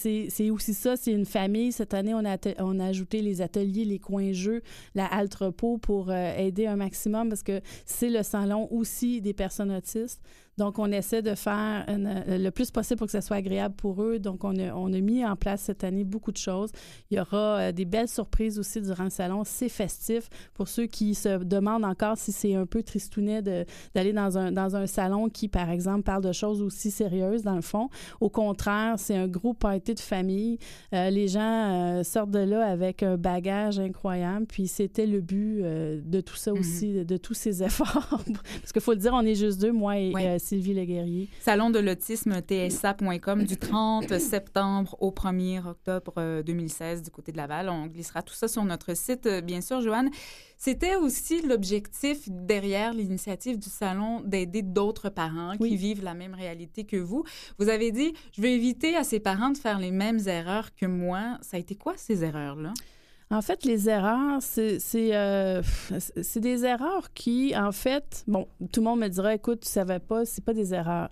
aussi ça, c'est une famille. Cette année, on a, on a ajouté les ateliers, les coins-jeux, la halte repos pour euh, aider un maximum parce que c'est le salon aussi des personnes autistes. Donc, on essaie de faire euh, le plus possible pour que ça soit agréable pour eux. Donc, on a, on a mis en place cette année beaucoup de choses. Il y aura euh, des belles surprises aussi durant le salon. C'est festif pour ceux qui se demandent encore si c'est un peu tristounet d'aller dans un, dans un salon qui, par exemple, parle de choses aussi sérieuses dans le fond. Au contraire, c'est un gros party de famille. Euh, les gens sortent de là avec un bagage incroyable. Puis, c'était le but de tout ça mm-hmm. aussi, de, tous ces efforts. Parce qu'il faut le dire, on est juste deux, moi et Sylvie Leguerrier.
Salon de l'autisme tsa.com du 30 septembre au 1er octobre 2016 euh, du côté de Laval. On glissera tout ça sur notre site, euh, bien sûr, Joanne. C'était aussi l'objectif derrière l'initiative du salon d'aider d'autres parents qui vivent la même réalité que vous. Vous avez dit, je veux éviter à ces parents de faire les mêmes erreurs que moi. Ça a été quoi ces erreurs-là?
En fait, les erreurs, euh, c'est des erreurs qui, en fait, bon, tout le monde me dira, écoute, tu savais pas, c'est pas des erreurs.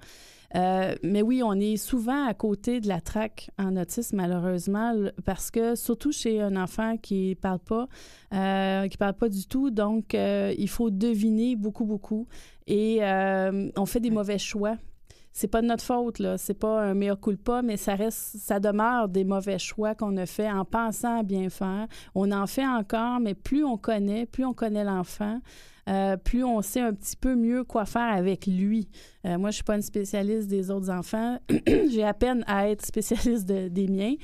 Euh, mais oui, on est souvent à côté de la traque en autisme, malheureusement, parce que surtout chez un enfant qui parle pas, euh, qui parle pas du tout, donc il faut deviner beaucoup, beaucoup. Et on fait des mauvais choix c'est pas de notre faute, là. C'est pas un meilleur culpa, mais ça reste, ça demeure des mauvais choix qu'on a fait en pensant à bien faire. On en fait encore, mais plus on connaît, plus on connaît l'enfant, euh, plus on sait un petit peu mieux quoi faire avec lui. Euh, moi, je suis pas une spécialiste des autres enfants. J'ai à peine à être spécialiste des miens.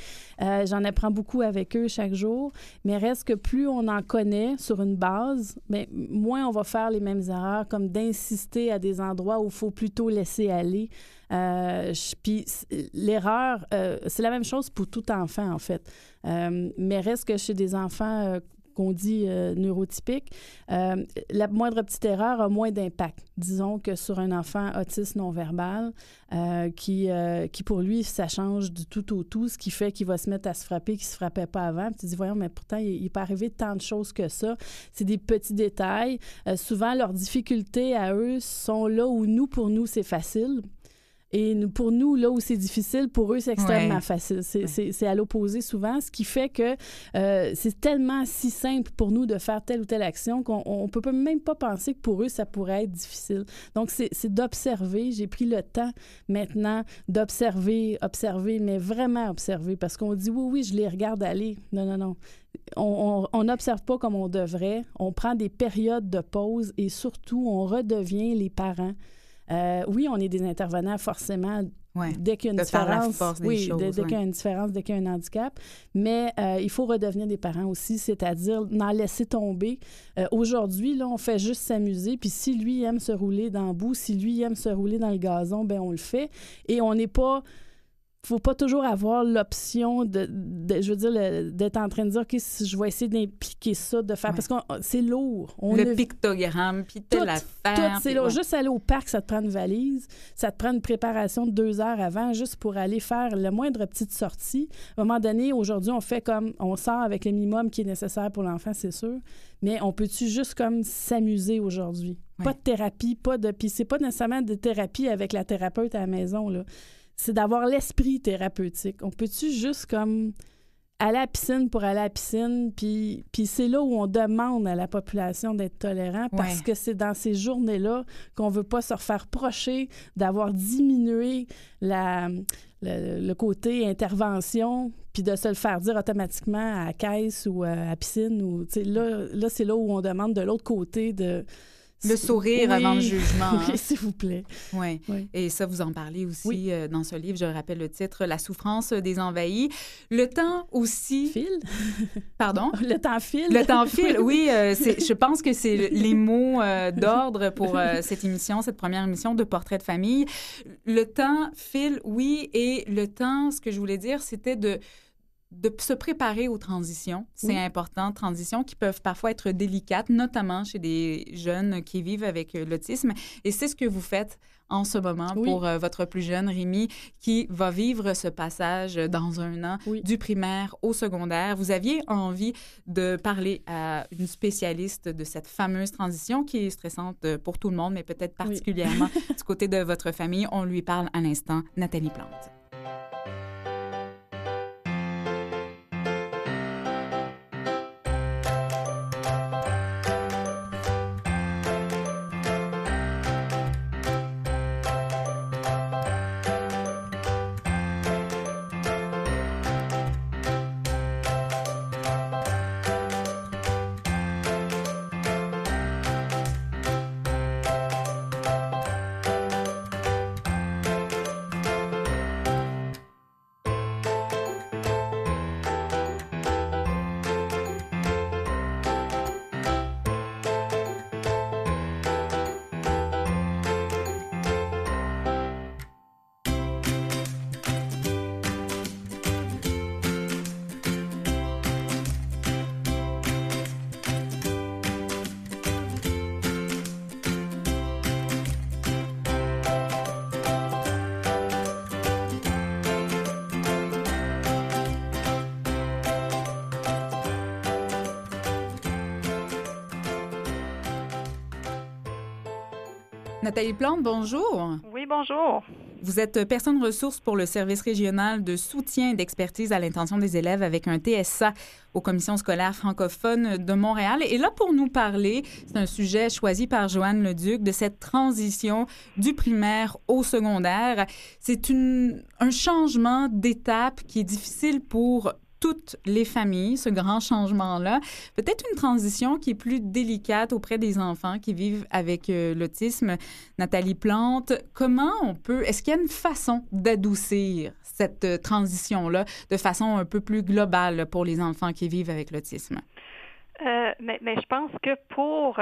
Euh, j'en apprends beaucoup avec eux chaque jour, mais reste que plus on en connaît sur une base, ben, moins on va faire les mêmes erreurs, comme d'insister à des endroits où il faut plutôt laisser aller. puis l'erreur, c'est la même chose pour tout enfant, en fait. mais reste que chez des enfants qu'on dit euh, neurotypique, euh, la moindre petite erreur a moins d'impact, disons, que sur un enfant autiste non-verbal euh, qui, qui, pour lui, ça change du tout au tout, ce qui fait qu'il va se mettre à se frapper qui ne se frappait pas avant. Puis tu dis, voyons, mais pourtant, il, il peut arriver tant de choses que ça. C'est des petits détails. souvent, leurs difficultés à eux sont là où nous, pour nous, c'est facile. Et pour nous, là où c'est difficile, pour eux, c'est extrêmement facile. C'est à l'opposé souvent, ce qui fait que euh, c'est tellement si simple pour nous de faire telle ou telle action qu'on ne peut même pas penser que pour eux, ça pourrait être difficile. Donc, c'est d'observer. J'ai pris le temps maintenant d'observer, observer, mais vraiment observer, parce qu'on dit oui, oui, je les regarde aller. Non, non, non. On n'observe pas comme on devrait. On prend des périodes de pause et surtout, on redevient les parents. Euh, oui, on est des intervenants forcément dès qu'il y a une différence. oui, dès, qu'il y a une différence, dès qu'il y a un handicap. Mais euh, il faut redevenir des parents aussi, c'est-à-dire n'en laisser tomber. Euh, aujourd'hui, là, on fait juste s'amuser. Puis si lui aime se rouler dans le bout, si lui aime se rouler dans le gazon, ben on le fait. Et on n'est pas faut pas toujours avoir l'option de, de- je veux dire, d'être en train de dire, OK, si je vais essayer d'impliquer ça, de faire,
Ouais.
parce que c'est lourd. On
le
a-
pictogramme, puis telle affaire.
tout, c'est
ouais.
Juste aller au parc, ça te prend une valise, ça te prend une préparation de deux heures avant, juste pour aller faire le moindre petite sortie. À un moment donné, aujourd'hui, on fait comme, on sort avec le minimum qui est nécessaire pour l'enfant, c'est sûr, mais on peut-tu juste comme s'amuser aujourd'hui?
Ouais.
Pas de thérapie, pas de... Puis c'est pas nécessairement de thérapie avec la thérapeute à la maison, là. C'est d'avoir l'esprit thérapeutique. On peut-tu juste comme aller à la piscine pour aller à la piscine, puis, puis c'est là où on demande à la population d'être tolérant parce
Ouais.
que c'est dans ces journées-là qu'on veut pas se refaire procher d'avoir diminué la, le, le côté intervention, puis de se le faire dire automatiquement à la caisse ou à la piscine. Ou, là, là c'est là où on demande de l'autre côté de...
Le sourire
Oui.
avant le jugement. hein.
Oui, s'il vous plaît.
Ouais.
Oui.
Et ça, vous en parlez aussi
Oui.
euh, dans ce livre. Je rappelle le titre, La souffrance des envahis. Le temps aussi.
File.
Pardon?
Le temps file.
Le temps file, oui. euh, je pense que c'est les mots euh, d'ordre pour cette émission, cette première émission de Portrait de famille. Le temps file, oui. Et le temps, ce que je voulais dire, c'était de de se préparer aux transitions. C'est
Oui.
important, transitions qui peuvent parfois être délicates, notamment chez des jeunes qui vivent avec euh, l'autisme. Et c'est ce que vous faites en ce moment
Oui.
pour euh, votre plus jeune, Rémi, qui va vivre ce passage euh, dans un an
Oui.
du primaire au secondaire. Vous aviez envie de parler à une spécialiste de cette fameuse transition qui est stressante pour tout le monde, mais peut-être particulièrement du côté de votre famille. On lui parle à l'instant, Nathalie Plante. Nathalie Plante, bonjour.
Oui, bonjour.
Vous êtes personne ressource pour le service régional de soutien et d'expertise à l'intention des élèves avec un TSA aux commissions scolaires francophones de Montréal. Et là, pour nous parler, c'est un sujet choisi par Joanne Leduc de cette transition du primaire au secondaire. C'est un changement d'étape qui est difficile pour toutes les familles, ce grand changement-là. Peut-être une transition qui est plus délicate auprès des enfants qui vivent avec euh, l'autisme. Nathalie Plante, comment on peut, est-ce qu'il y a une façon d'adoucir cette euh, transition-là de façon un peu plus globale pour les enfants qui vivent avec l'autisme?
Euh, mais, je pense que pour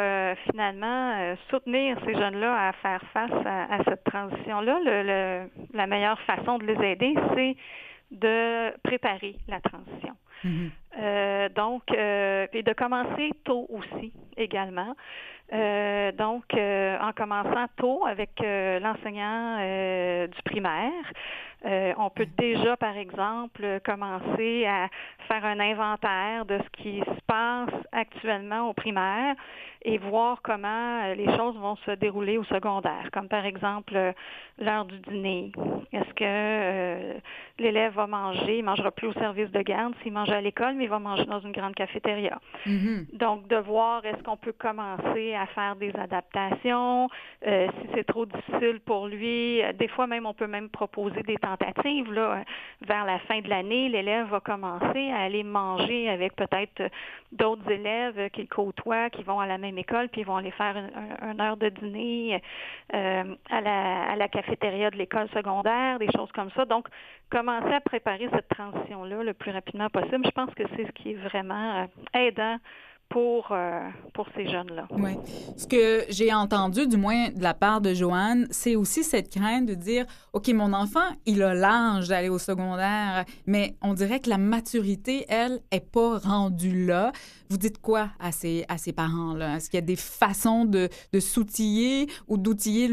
finalement soutenir ces jeunes-là à faire face à, cette transition-là, la meilleure façon de les aider, c'est de préparer la transition.
Mhm.
Euh, donc, euh, et de commencer tôt aussi également. Euh, donc, en commençant tôt avec l'enseignant du primaire, on peut déjà, par exemple, commencer à faire un inventaire de ce qui se passe actuellement au primaire et voir comment les choses vont se dérouler au secondaire, comme par exemple l'heure du dîner. Est-ce que l'élève va manger, il mangera plus au service de garde s'il mange à l'école, mais il va manger dans une grande cafétéria.
Mhm.
Donc, de voir est-ce qu'on peut commencer à faire des adaptations, euh, si c'est trop difficile pour lui. euh, Des fois même, on peut même proposer des tentatives. Là, euh, vers la fin de l'année, l'élève va commencer à aller manger avec peut-être d'autres élèves qu'il côtoie, qui vont à la même école, puis ils vont aller faire une, un- une heure de dîner euh, à, la, à la cafétéria de l'école secondaire, des choses comme ça. Donc, commencer à préparer cette transition-là le plus rapidement possible, je pense que c'est ce qui est vraiment euh, aidant pour, euh, pour ces jeunes-là.
Oui. Ce que j'ai entendu, du moins de la part de Joanne, c'est aussi cette crainte de dire, OK, mon enfant, il a l'âge d'aller au secondaire, mais on dirait que la maturité, elle, est pas rendue là. Vous dites quoi à ces, à ces parents-là? Est-ce qu'il y a des façons de, de s'outiller ou d'outiller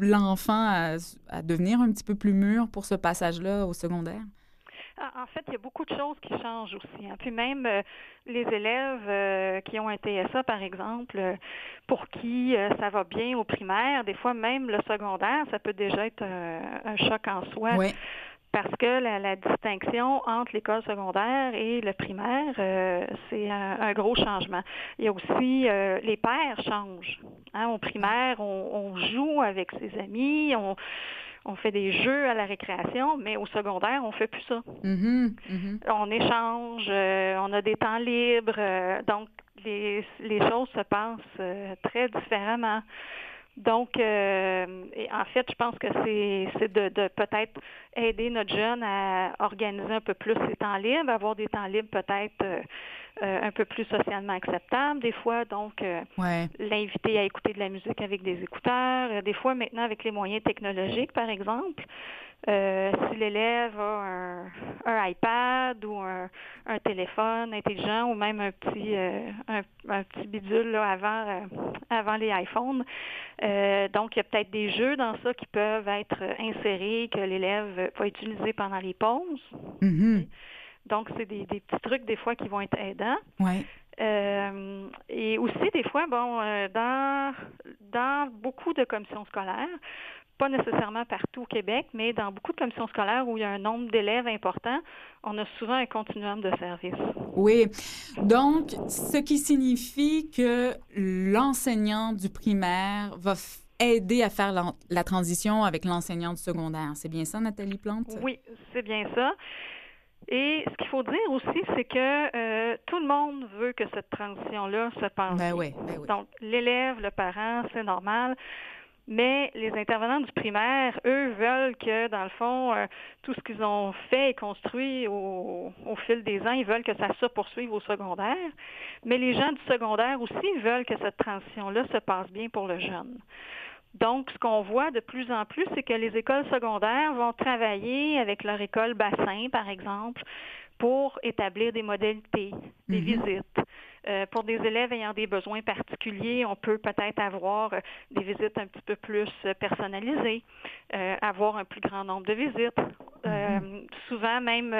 l'enfant à, à devenir un petit peu plus mûr pour ce passage-là au secondaire?
En fait, il y a beaucoup de choses qui changent aussi. Hein. Puis même euh, les élèves euh, qui ont un TSA, par exemple, euh, pour qui ça va bien au primaire, des fois même le secondaire, ça peut déjà être un choc en soi. Parce que la, distinction entre l'école secondaire et le primaire, c'est un, gros changement. Il y a aussi les pères changent. Hein. Au primaire, on, on joue avec ses amis, on on fait des jeux à la récréation, mais au secondaire, on fait plus ça.
Mm-hmm, mm-hmm.
On échange, euh, on a des temps libres, euh, donc les, les choses se passent euh, très différemment. Donc, en fait, je pense que c'est de, de peut-être aider notre jeune à organiser un peu plus ses temps libres, avoir des temps libres peut-être euh, un peu plus socialement acceptable des fois. Donc, euh, l'inviter à écouter de la musique avec des écouteurs. Euh, des fois, maintenant, avec les moyens technologiques, par exemple, si l'élève a un, iPad ou un, téléphone intelligent ou même un petit un, petit bidule là, avant avant les iPhones. donc, il y a peut-être des jeux dans ça qui peuvent être insérés que l'élève va utiliser pendant les pauses.
Mm-hmm.
Donc, c'est des, petits trucs des fois qui vont être aidants.
Ouais.
Euh, et aussi, des fois, bon, euh, dans, dans beaucoup de commissions scolaires, pas nécessairement partout au Québec, mais dans beaucoup de commissions scolaires où il y a un nombre d'élèves important, on a souvent un continuum de services.
Oui. Donc, ce qui signifie que l'enseignant du primaire va aider à faire la, la transition avec l'enseignant du secondaire. C'est bien ça, Nathalie Plante?
Oui, c'est bien ça. Et ce qu'il faut dire aussi, c'est que euh, tout le monde veut que cette transition-là se passe.
Ben oui, ben oui.
Donc, l'élève, le parent, c'est normal. Mais les intervenants du primaire, eux, veulent que, dans le fond, euh, tout ce qu'ils ont fait et construit au, au, fil des ans, ils veulent que ça se poursuive au secondaire. Mais les gens du secondaire aussi veulent que cette transition-là se passe bien pour le jeune. Donc, ce qu'on voit de plus en plus, c'est que les écoles secondaires vont travailler avec leur école bassin, par exemple, pour établir des modalités, des mhm. visites. Euh, pour des élèves ayant des besoins particuliers, on peut peut-être avoir euh, des visites un petit peu plus euh, personnalisées, avoir un plus grand nombre de visites. Mhm. souvent, même,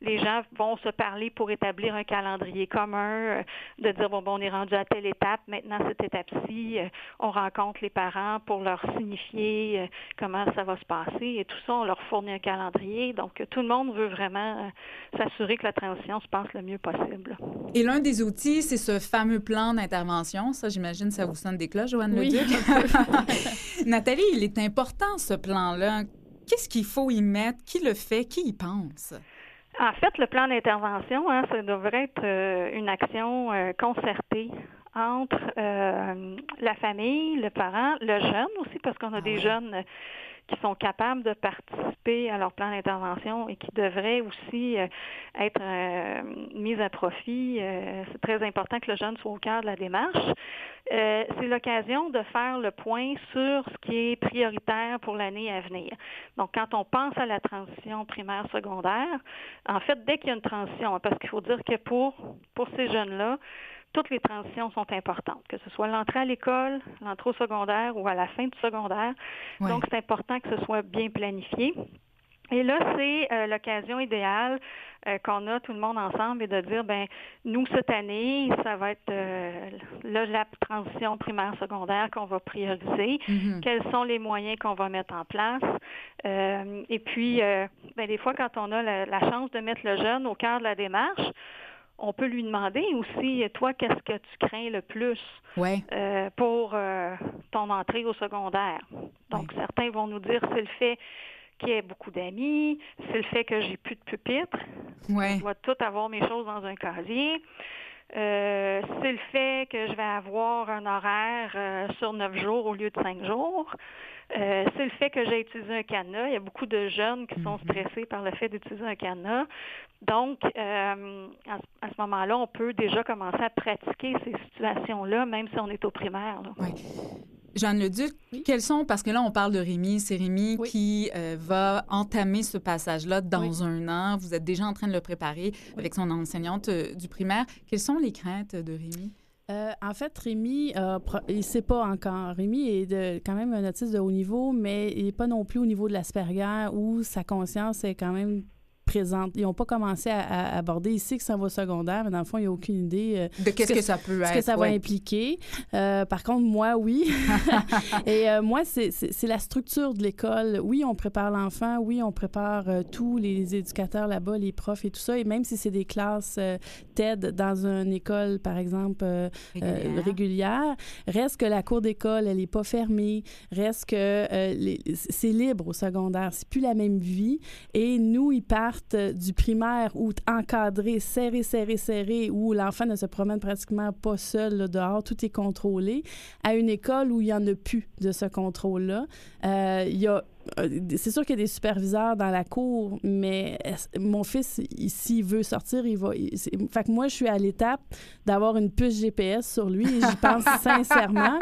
les gens vont se parler pour établir un calendrier commun, de dire, bon, bon, on est rendu à telle étape, maintenant, cette étape-ci, on rencontre les parents pour leur signifier comment ça va se passer et tout ça, on leur fournit un calendrier. Donc, tout le monde veut vraiment s'assurer que la transition se passe le mieux possible.
Et l'un des outils, c'est ce fameux plan d'intervention. Ça, j'imagine, ça vous sonne des cloches, Joanne
oui.
Leduc. Nathalie, il est important, ce plan-là. Qu'est-ce qu'il faut y mettre? Qui le fait? Qui y pense?
En fait, le plan d'intervention, hein, ça devrait être euh, une action euh, concertée entre euh, la famille, le parent, le jeune aussi, parce qu'on a ah des jeunes qui sont capables de participer à leur plan d'intervention et qui devraient aussi euh, être euh, mis à profit. Euh, c'est très important que le jeune soit au cœur de la démarche. c'est l'occasion de faire le point sur ce qui est prioritaire pour l'année à venir. Donc, quand on pense à la transition primaire-secondaire, en fait, dès qu'il y a une transition, parce qu'il faut dire que pour, pour ces jeunes-là, toutes les transitions sont importantes, que ce soit l'entrée à l'école, l'entrée au secondaire ou à la fin du secondaire. Donc, c'est important que ce soit bien planifié. Et là, c'est euh, l'occasion idéale euh, qu'on a tout le monde ensemble et de dire, ben nous cette année, ça va être euh, la transition primaire secondaire qu'on va prioriser.
Mm-hmm.
Quels sont les moyens qu'on va mettre en place? Et puis, ben, des fois, quand on a la, chance de mettre le jeune au cœur de la démarche, on peut lui demander aussi, toi, qu'est-ce que tu crains le plus
euh,
pour euh, ton entrée au secondaire? Donc, certains vont nous dire c'est le fait qu'il y ait beaucoup d'amis, c'est le fait que j'ai plus de pupitre,
ouais.
je dois tout avoir mes choses dans un casier. Euh, c'est le fait que je vais avoir un horaire euh, sur neuf jours au lieu de cinq jours. Euh, c'est le fait que j'ai utilisé un cadenas. Il y a beaucoup de jeunes qui sont
Mhm.
stressés par le fait d'utiliser un cadenas. Donc, euh, à, ce- à ce moment-là, on peut déjà commencer à pratiquer ces situations-là, même si on est au primaire. là.
Jeanne Leduc,
Oui.
quels sont, parce que là, on parle de Rémi, c'est Rémi
Oui.
qui euh, va entamer ce passage-là dans
Oui.
un an. Vous êtes déjà en train de le préparer avec son enseignante euh, du primaire. Quelles sont les craintes de Rémi?
Euh, en fait, Rémi, euh, il ne sait pas encore. Rémi est de, quand même un autiste de haut niveau, mais il n'est pas non plus au niveau de l'Asperger où sa conscience est quand même présente. Ils n'ont pas commencé à, à aborder ici que ça va secondaire, mais dans le fond, il n'y a aucune idée euh,
De qu'est-ce
que-
que, ça peut
ce que ça va impliquer. Euh, par contre, moi, oui. Et euh, moi, c'est- la structure de l'école. Oui, on prépare l'enfant. Oui, on prépare tous les éducateurs là-bas, les profs et tout ça. Et même si c'est des classes TED dans une école, par exemple,
Régulière.
régulière. Reste que la cour d'école, elle n'est pas fermée. Reste que c'est libre au secondaire. C'est plus la même vie. Et nous, ils partent du primaire où encadré, serré, serré, serré, où l'enfant ne se promène pratiquement pas seul dehors, tout est contrôlé, à une école où il n'y en a plus de ce contrôle-là. Euh, il y a c'est sûr qu'il y a des superviseurs dans la cour, mais est-ce- mon fils, il- s'il veut sortir, il va. il- fait que moi, je suis à l'étape d'avoir une puce GPS sur lui et j'y pense sincèrement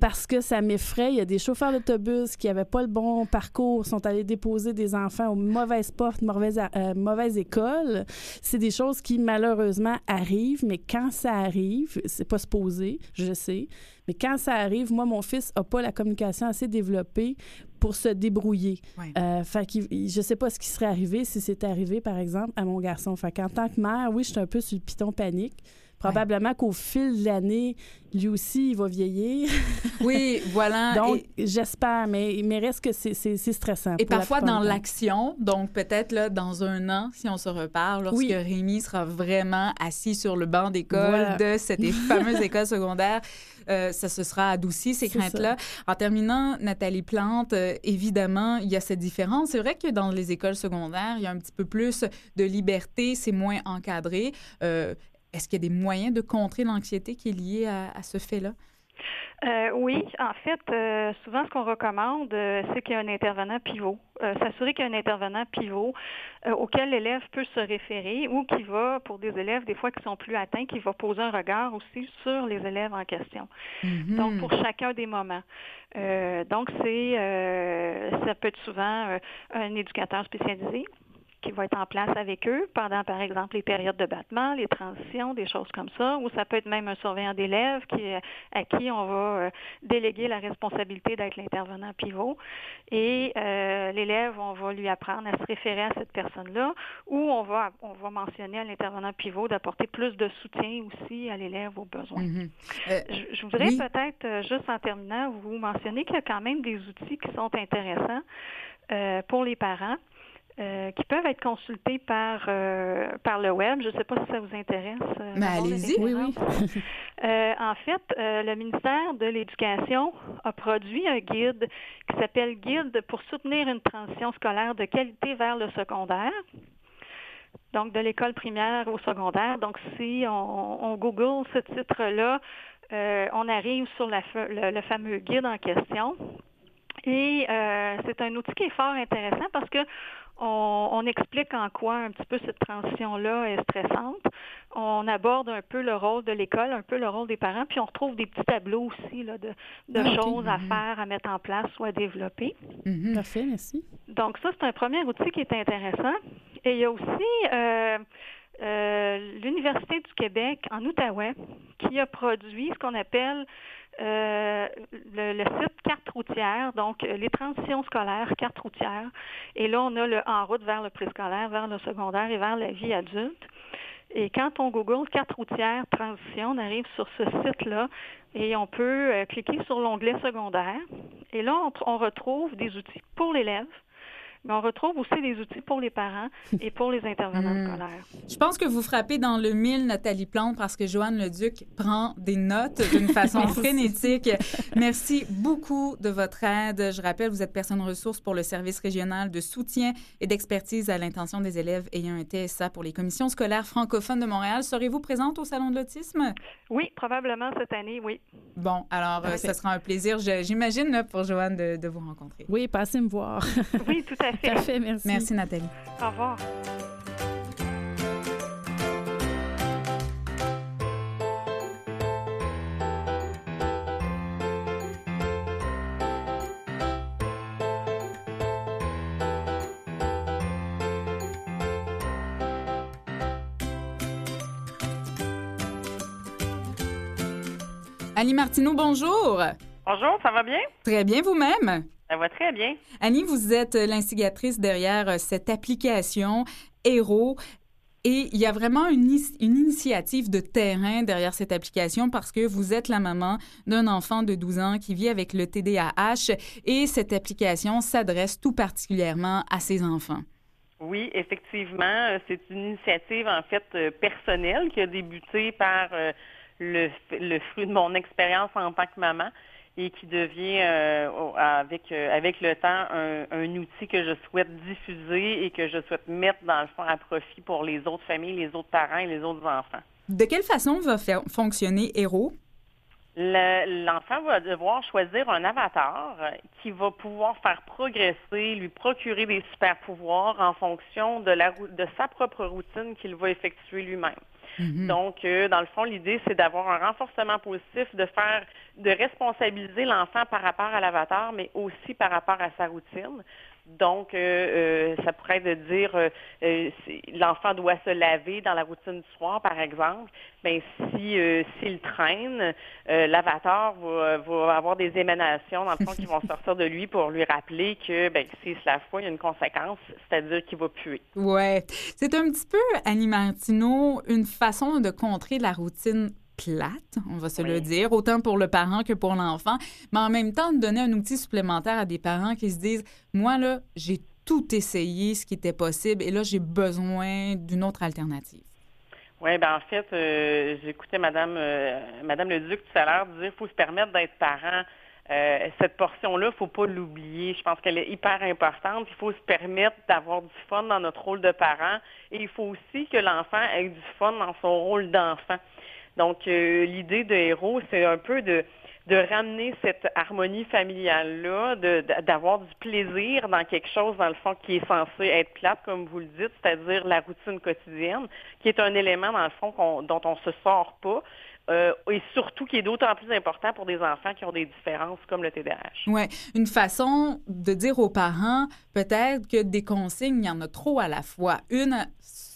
parce que ça m'effraie. Il y a des chauffeurs d'autobus qui n'avaient pas le bon parcours, sont allés déposer des enfants aux mauvaises portes, mauvaises, euh, mauvaises écoles. C'est des choses qui, malheureusement, arrivent, mais quand ça arrive, c'est pas supposé, je sais, mais quand ça arrive, moi, mon fils n'a pas la communication assez développée pour se débrouiller.
Ouais.
Euh, fait qu'il- je sais pas ce qui serait arrivé si c'était arrivé, par exemple, à mon garçon. Fait qu'en tant que mère, oui, je suis un peu sur le piton panique. Probablement qu'au fil de l'année, lui aussi, il va vieillir.
Oui, voilà.
Donc,
et,
j'espère, mais, mais reste que c'est- stressant.
et
la
parfois dans l'action, donc peut-être là, dans un an, si on se reparle, lorsque
Oui.
Rémi sera vraiment assis sur le banc d'école
Voilà.
de cette fameuse école secondaire, euh, ça se sera adouci, ces craintes-là. En terminant, Nathalie Plante, euh, évidemment, il y a cette différence. C'est vrai que dans les écoles secondaires, il y a un petit peu plus de liberté, c'est moins encadré. Euh, Est-ce qu'il y a des moyens de contrer l'anxiété qui est liée à, à ce fait-là?
Euh, oui, en fait, euh, souvent ce qu'on recommande, euh, c'est qu'il y a un intervenant pivot. S'assurer qu'il y a un intervenant pivot auquel l'élève peut se référer ou qui va, pour des élèves des fois qui sont plus atteints, qui va poser un regard aussi sur les élèves en question.
Mhm.
Donc, pour chacun des moments. Donc, c'est ça peut être souvent un éducateur spécialisé qui va être en place avec eux pendant, par exemple, les périodes de battement, les transitions, des choses comme ça, ou ça peut être même un surveillant d'élèves qui, à qui on va euh, déléguer la responsabilité d'être l'intervenant pivot. Et euh, l'élève, on va lui apprendre à se référer à cette personne-là, ou on va, on va mentionner à l'intervenant pivot d'apporter plus de soutien aussi à l'élève aux besoins.
Mhm. Euh,
Je, je voudrais
Oui.
peut-être, juste en terminant, vous mentionner qu'il y a quand même des outils qui sont intéressants euh, pour les parents. Euh, qui peuvent être consultés par euh, par le web. Je ne sais pas si ça vous intéresse. euh,
Mais allez-y.
Oui, oui.
Euh, en fait, euh, le ministère de l'Éducation a produit un guide qui s'appelle Guide pour soutenir une transition scolaire de qualité vers le secondaire. Donc, de l'école primaire au secondaire. Donc, si on, on Google ce titre-là, euh, on arrive sur la le, le fameux guide en question. Et euh, c'est un outil qui est fort intéressant parce que on, on explique en quoi un petit peu cette transition-là est stressante. On aborde un peu le rôle de l'école, un peu le rôle des parents, puis on retrouve des petits tableaux aussi là, de, de
Ah,
choses à
Mhm.
faire, à mettre en place ou à développer.
Mhm.
Parfait, merci.
Donc ça, c'est un premier outil qui est intéressant. Et il y a aussi euh, euh, l'Université du Québec en Outaouais qui a produit ce qu'on appelle euh, le, le site carte routière, donc euh, les transitions scolaires, carte routière. Et là, on a le en route vers le préscolaire, vers le secondaire et vers la vie adulte. Et quand on Google carte routière transition, on arrive sur ce site-là et on peut euh, cliquer sur l'onglet secondaire. Et là, on, on retrouve des outils pour l'élève, mais on retrouve aussi des outils pour les parents et pour les intervenants scolaires.
Je pense que vous frappez dans le mille, Nathalie Plante, parce que Joanne Leduc prend des notes d'une façon frénétique. Merci beaucoup de votre aide. Je rappelle, vous êtes personne ressource pour le service régional de soutien et d'expertise à l'intention des élèves ayant un TSA pour les commissions scolaires francophones de Montréal. Serez-vous présente au Salon de l'autisme?
Oui, probablement cette année, oui.
Bon, alors, euh, ce sera un plaisir, j'imagine, là, pour Joanne de, de vous rencontrer.
Oui, passez me voir.
Oui, tout à fait.
Parfait, merci.
Merci, Nathalie.
Au revoir.
Annie Martineau, bonjour.
Bonjour, ça va bien?
Très bien vous-même?
Ça va très bien.
Annie, vous êtes l'instigatrice derrière euh, cette application Héros. Et il y a vraiment une, une initiative de terrain derrière cette application parce que vous êtes la maman d'un enfant de 12 ans qui vit avec le TDAH et cette application s'adresse tout particulièrement à ces enfants.
Oui, effectivement, euh, c'est une initiative en fait euh, personnelle qui a débuté par euh, le, le fruit de mon expérience en tant que maman et qui devient euh, avec euh, avec le temps un, un outil que je souhaite diffuser et que je souhaite mettre dans le fond à profit pour les autres familles, les autres parents et les autres enfants.
De quelle façon va faire fonctionner Héros?
Le- L'enfant va devoir choisir un avatar euh, qui va pouvoir faire progresser, lui procurer des super pouvoirs en fonction de, la, de sa propre routine qu'il va effectuer lui-même. Donc, euh, dans le fond, l'idée, c'est d'avoir un renforcement positif, de faire, de responsabiliser l'enfant par rapport à l'avatar, mais aussi par rapport à sa routine. Donc, euh, euh, ça pourrait être de dire, euh, euh, si l'enfant doit se laver dans la routine du soir, par exemple. Ben, si euh, s'il traîne, l'avatar va, va avoir des émanations dans le fond qui vont sortir de lui pour lui rappeler que, ben, s'il se lave pas, il y a une conséquence, c'est-à-dire qu'il va puer.
Ouais. C'est un petit peu, Annie Martineau, une façon de contrer la routine plate, on va se le dire, autant pour le parent que pour l'enfant, mais en même temps de donner un outil supplémentaire à des parents qui se disent, moi, là, j'ai tout essayé, ce qui était possible, et là, j'ai besoin d'une autre alternative.
Oui, ben en fait, euh, j'écoutais Madame euh, Madame Leduc tout à l'heure dire qu'il faut se permettre d'être parent. Euh, cette portion-là, faut pas l'oublier. Je pense qu'elle est hyper importante. Il faut se permettre d'avoir du fun dans notre rôle de parent et il faut aussi que l'enfant ait du fun dans son rôle d'enfant. Donc, euh, l'idée de héros, c'est un peu de ramener cette harmonie familiale-là, d'avoir du plaisir dans quelque chose, dans le fond, qui est censé être plate, comme vous le dites, c'est-à-dire la routine quotidienne, qui est un élément, dans le fond, dont on se sort pas, euh, et surtout qui est d'autant plus important pour des enfants qui ont des différences comme le TDAH.
Ouais, une façon de dire aux parents, peut-être que des consignes, il y en a trop à la fois. Une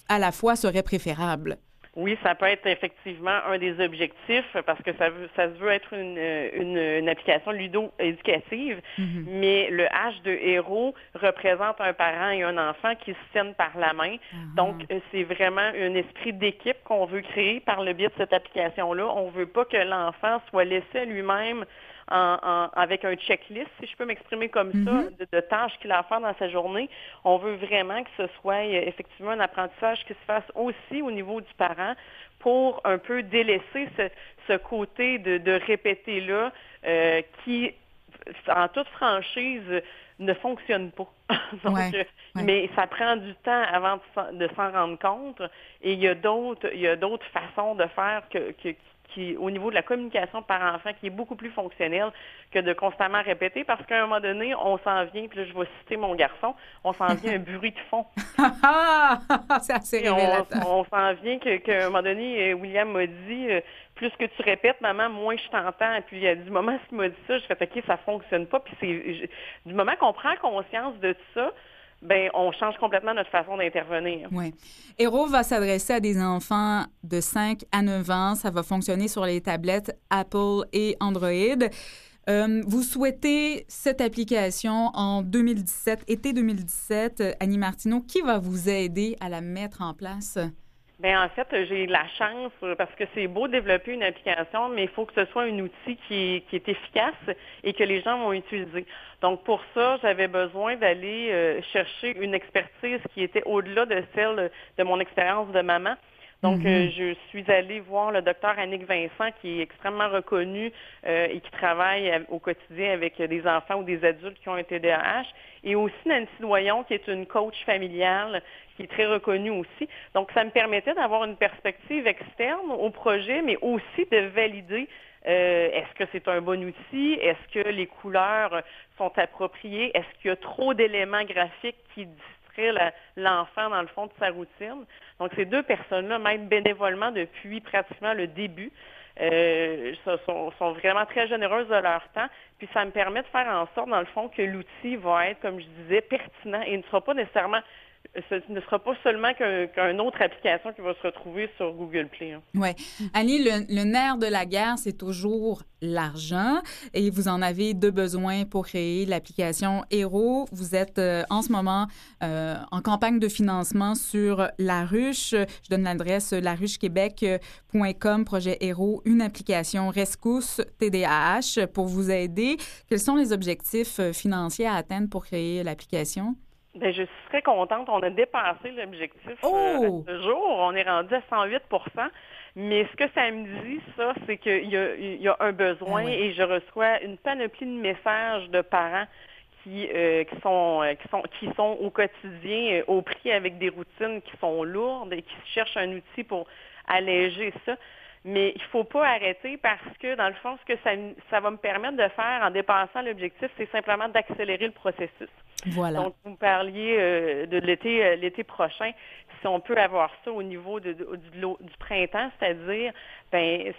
à la fois serait préférable.
Oui, ça peut être effectivement un des objectifs parce que ça veut, ça se veut être une, une, une application ludo-éducative,
Mhm.
mais le H de héros représente un parent et un enfant qui se tiennent par la main. Donc, euh, c'est vraiment un esprit d'équipe qu'on veut créer par le biais de cette application-là. On veut pas que l'enfant soit laissé à lui-même en- en- avec un checklist, si je peux m'exprimer comme ça, de, de tâches qu'il a à faire dans sa journée. On veut vraiment que ce soit euh, effectivement un apprentissage qui se fasse aussi au niveau du parent pour un peu délaisser ce, ce côté de, de répéter-là euh, qui, en toute franchise, ne fonctionne pas. Donc,
Ouais,
euh,
ouais.
Mais ça prend du temps avant de s'en- de s'en rendre compte. Et il y a d'autres, il y a d'autres façons de faire que, que- qui, au niveau de la communication parent-enfant, qui est beaucoup plus fonctionnelle que de constamment répéter, parce qu'à un moment donné, on s'en vient, puis là, je vais citer mon garçon, on s'en vient un bruit de fond.
Ah! C'est assez
Et on,
révélateur.
on s'en vient que- qu'à un moment donné, euh, William m'a dit, euh, plus que tu répètes, maman, moins je t'entends. Et puis, du moment qu'il m'a dit ça, je fais, OK, ça fonctionne pas. Puis, c'est, du moment qu'on prend conscience de ça, ben, on change complètement notre façon d'intervenir.
Oui. Hero va s'adresser à des enfants de 5 à 9 ans. Ça va fonctionner sur les tablettes Apple et Android. Euh, vous souhaitez cette application en 2017, été 2017. Euh, Annie Martineau, qui va vous aider à la mettre en place?
Ben en fait, j'ai la chance parce que c'est beau développer une application, mais il faut que ce soit un outil qui est, efficace et que les gens vont utiliser. Donc pour ça, j'avais besoin d'aller euh, chercher une expertise qui était au-delà de celle de mon expérience de maman. Donc, mhm. euh, je suis allée voir le docteur Annick Vincent, qui est extrêmement reconnu euh, et qui travaille au quotidien avec des enfants ou des adultes qui ont un TDAH, et aussi Nancy Doyon, qui est une coach familiale, qui est très reconnue aussi. Donc, ça me permettait d'avoir une perspective externe au projet, mais aussi de valider euh, est-ce que c'est un bon outil? Est-ce que les couleurs sont appropriées? Est-ce qu'il y a trop d'éléments graphiques qui l'enfant dans le fond de sa routine? Donc, ces deux personnes-là m'aident bénévolement depuis pratiquement le début. Euh, sont, sont, vraiment très généreuses de leur temps. Puis ça me permet de faire en sorte, dans le fond, que l'outil va être, comme je disais, pertinent et ne sera pas nécessairement ce ne sera pas seulement qu'une autre application qui va se retrouver sur Google Play. Hein.
Oui. Annie, le, nerf de la guerre, c'est toujours l'argent et vous en avez deux besoins pour créer l'application Hero. Vous êtes euh, en ce moment euh, en campagne de financement sur La Ruche. Je donne l'adresse laruchequebec.com, projet Hero, une application rescousse TDAH pour vous aider. Quels sont les objectifs euh, financiers à atteindre pour créer l'application?
Ben, je suis très contente. On a dépassé l'objectif euh,
oh!
ce jour. On est rendu à 108% Mais ce que ça me dit, ça, c'est qu'il y, a, un besoin ah et je reçois une panoplie de messages de parents qui, euh, qui, sont, euh, qui, sont, qui sont au quotidien au prix avec des routines qui sont lourdes et qui cherchent un outil pour alléger ça. Mais il ne faut pas arrêter parce que, dans le fond, ce que ça, ça va me permettre de faire en dépassant l'objectif, c'est simplement d'accélérer le processus.
Voilà.
Donc, vous me parliez euh, de l'été euh, l'été prochain. Si on peut avoir ça au niveau de, du, printemps, c'est-à-dire, ben,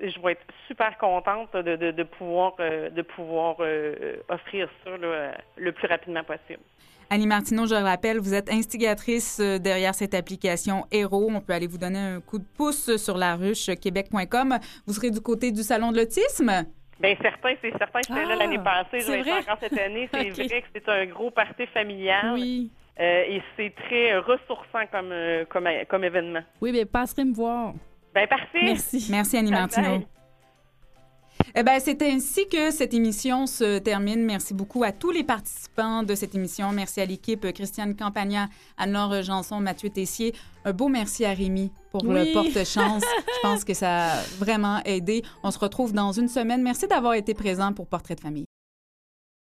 je vais être super contente de, de, pouvoir, de pouvoir euh, offrir ça le plus rapidement possible.
Annie Martineau, je le rappelle, vous êtes instigatrice derrière cette application Héros. On peut aller vous donner un coup de pouce sur la ruche québec.com. Vous serez du côté du Salon de l'autisme?
Bien, certain, c'est certain. J'étais là l'année
ah,
passée, je vais encore cette année. C'est vrai que c'est un gros party familial.
Oui.
Euh, et c'est très ressourçant comme, euh, comme, comme événement.
Oui, bien, passerez me voir.
Bien, parfait.
Merci.
Merci, Annie Martineau. Eh ben, c'est ainsi que cette émission se termine. Merci beaucoup à tous les participants de cette émission. Merci à l'équipe Christiane Campagna, Anne-Laure Janson, Mathieu Tessier. Un beau merci à Rémi pour le porte-chance. Je pense que ça a vraiment aidé. On se retrouve dans une semaine. Merci d'avoir été présent pour Portrait de famille.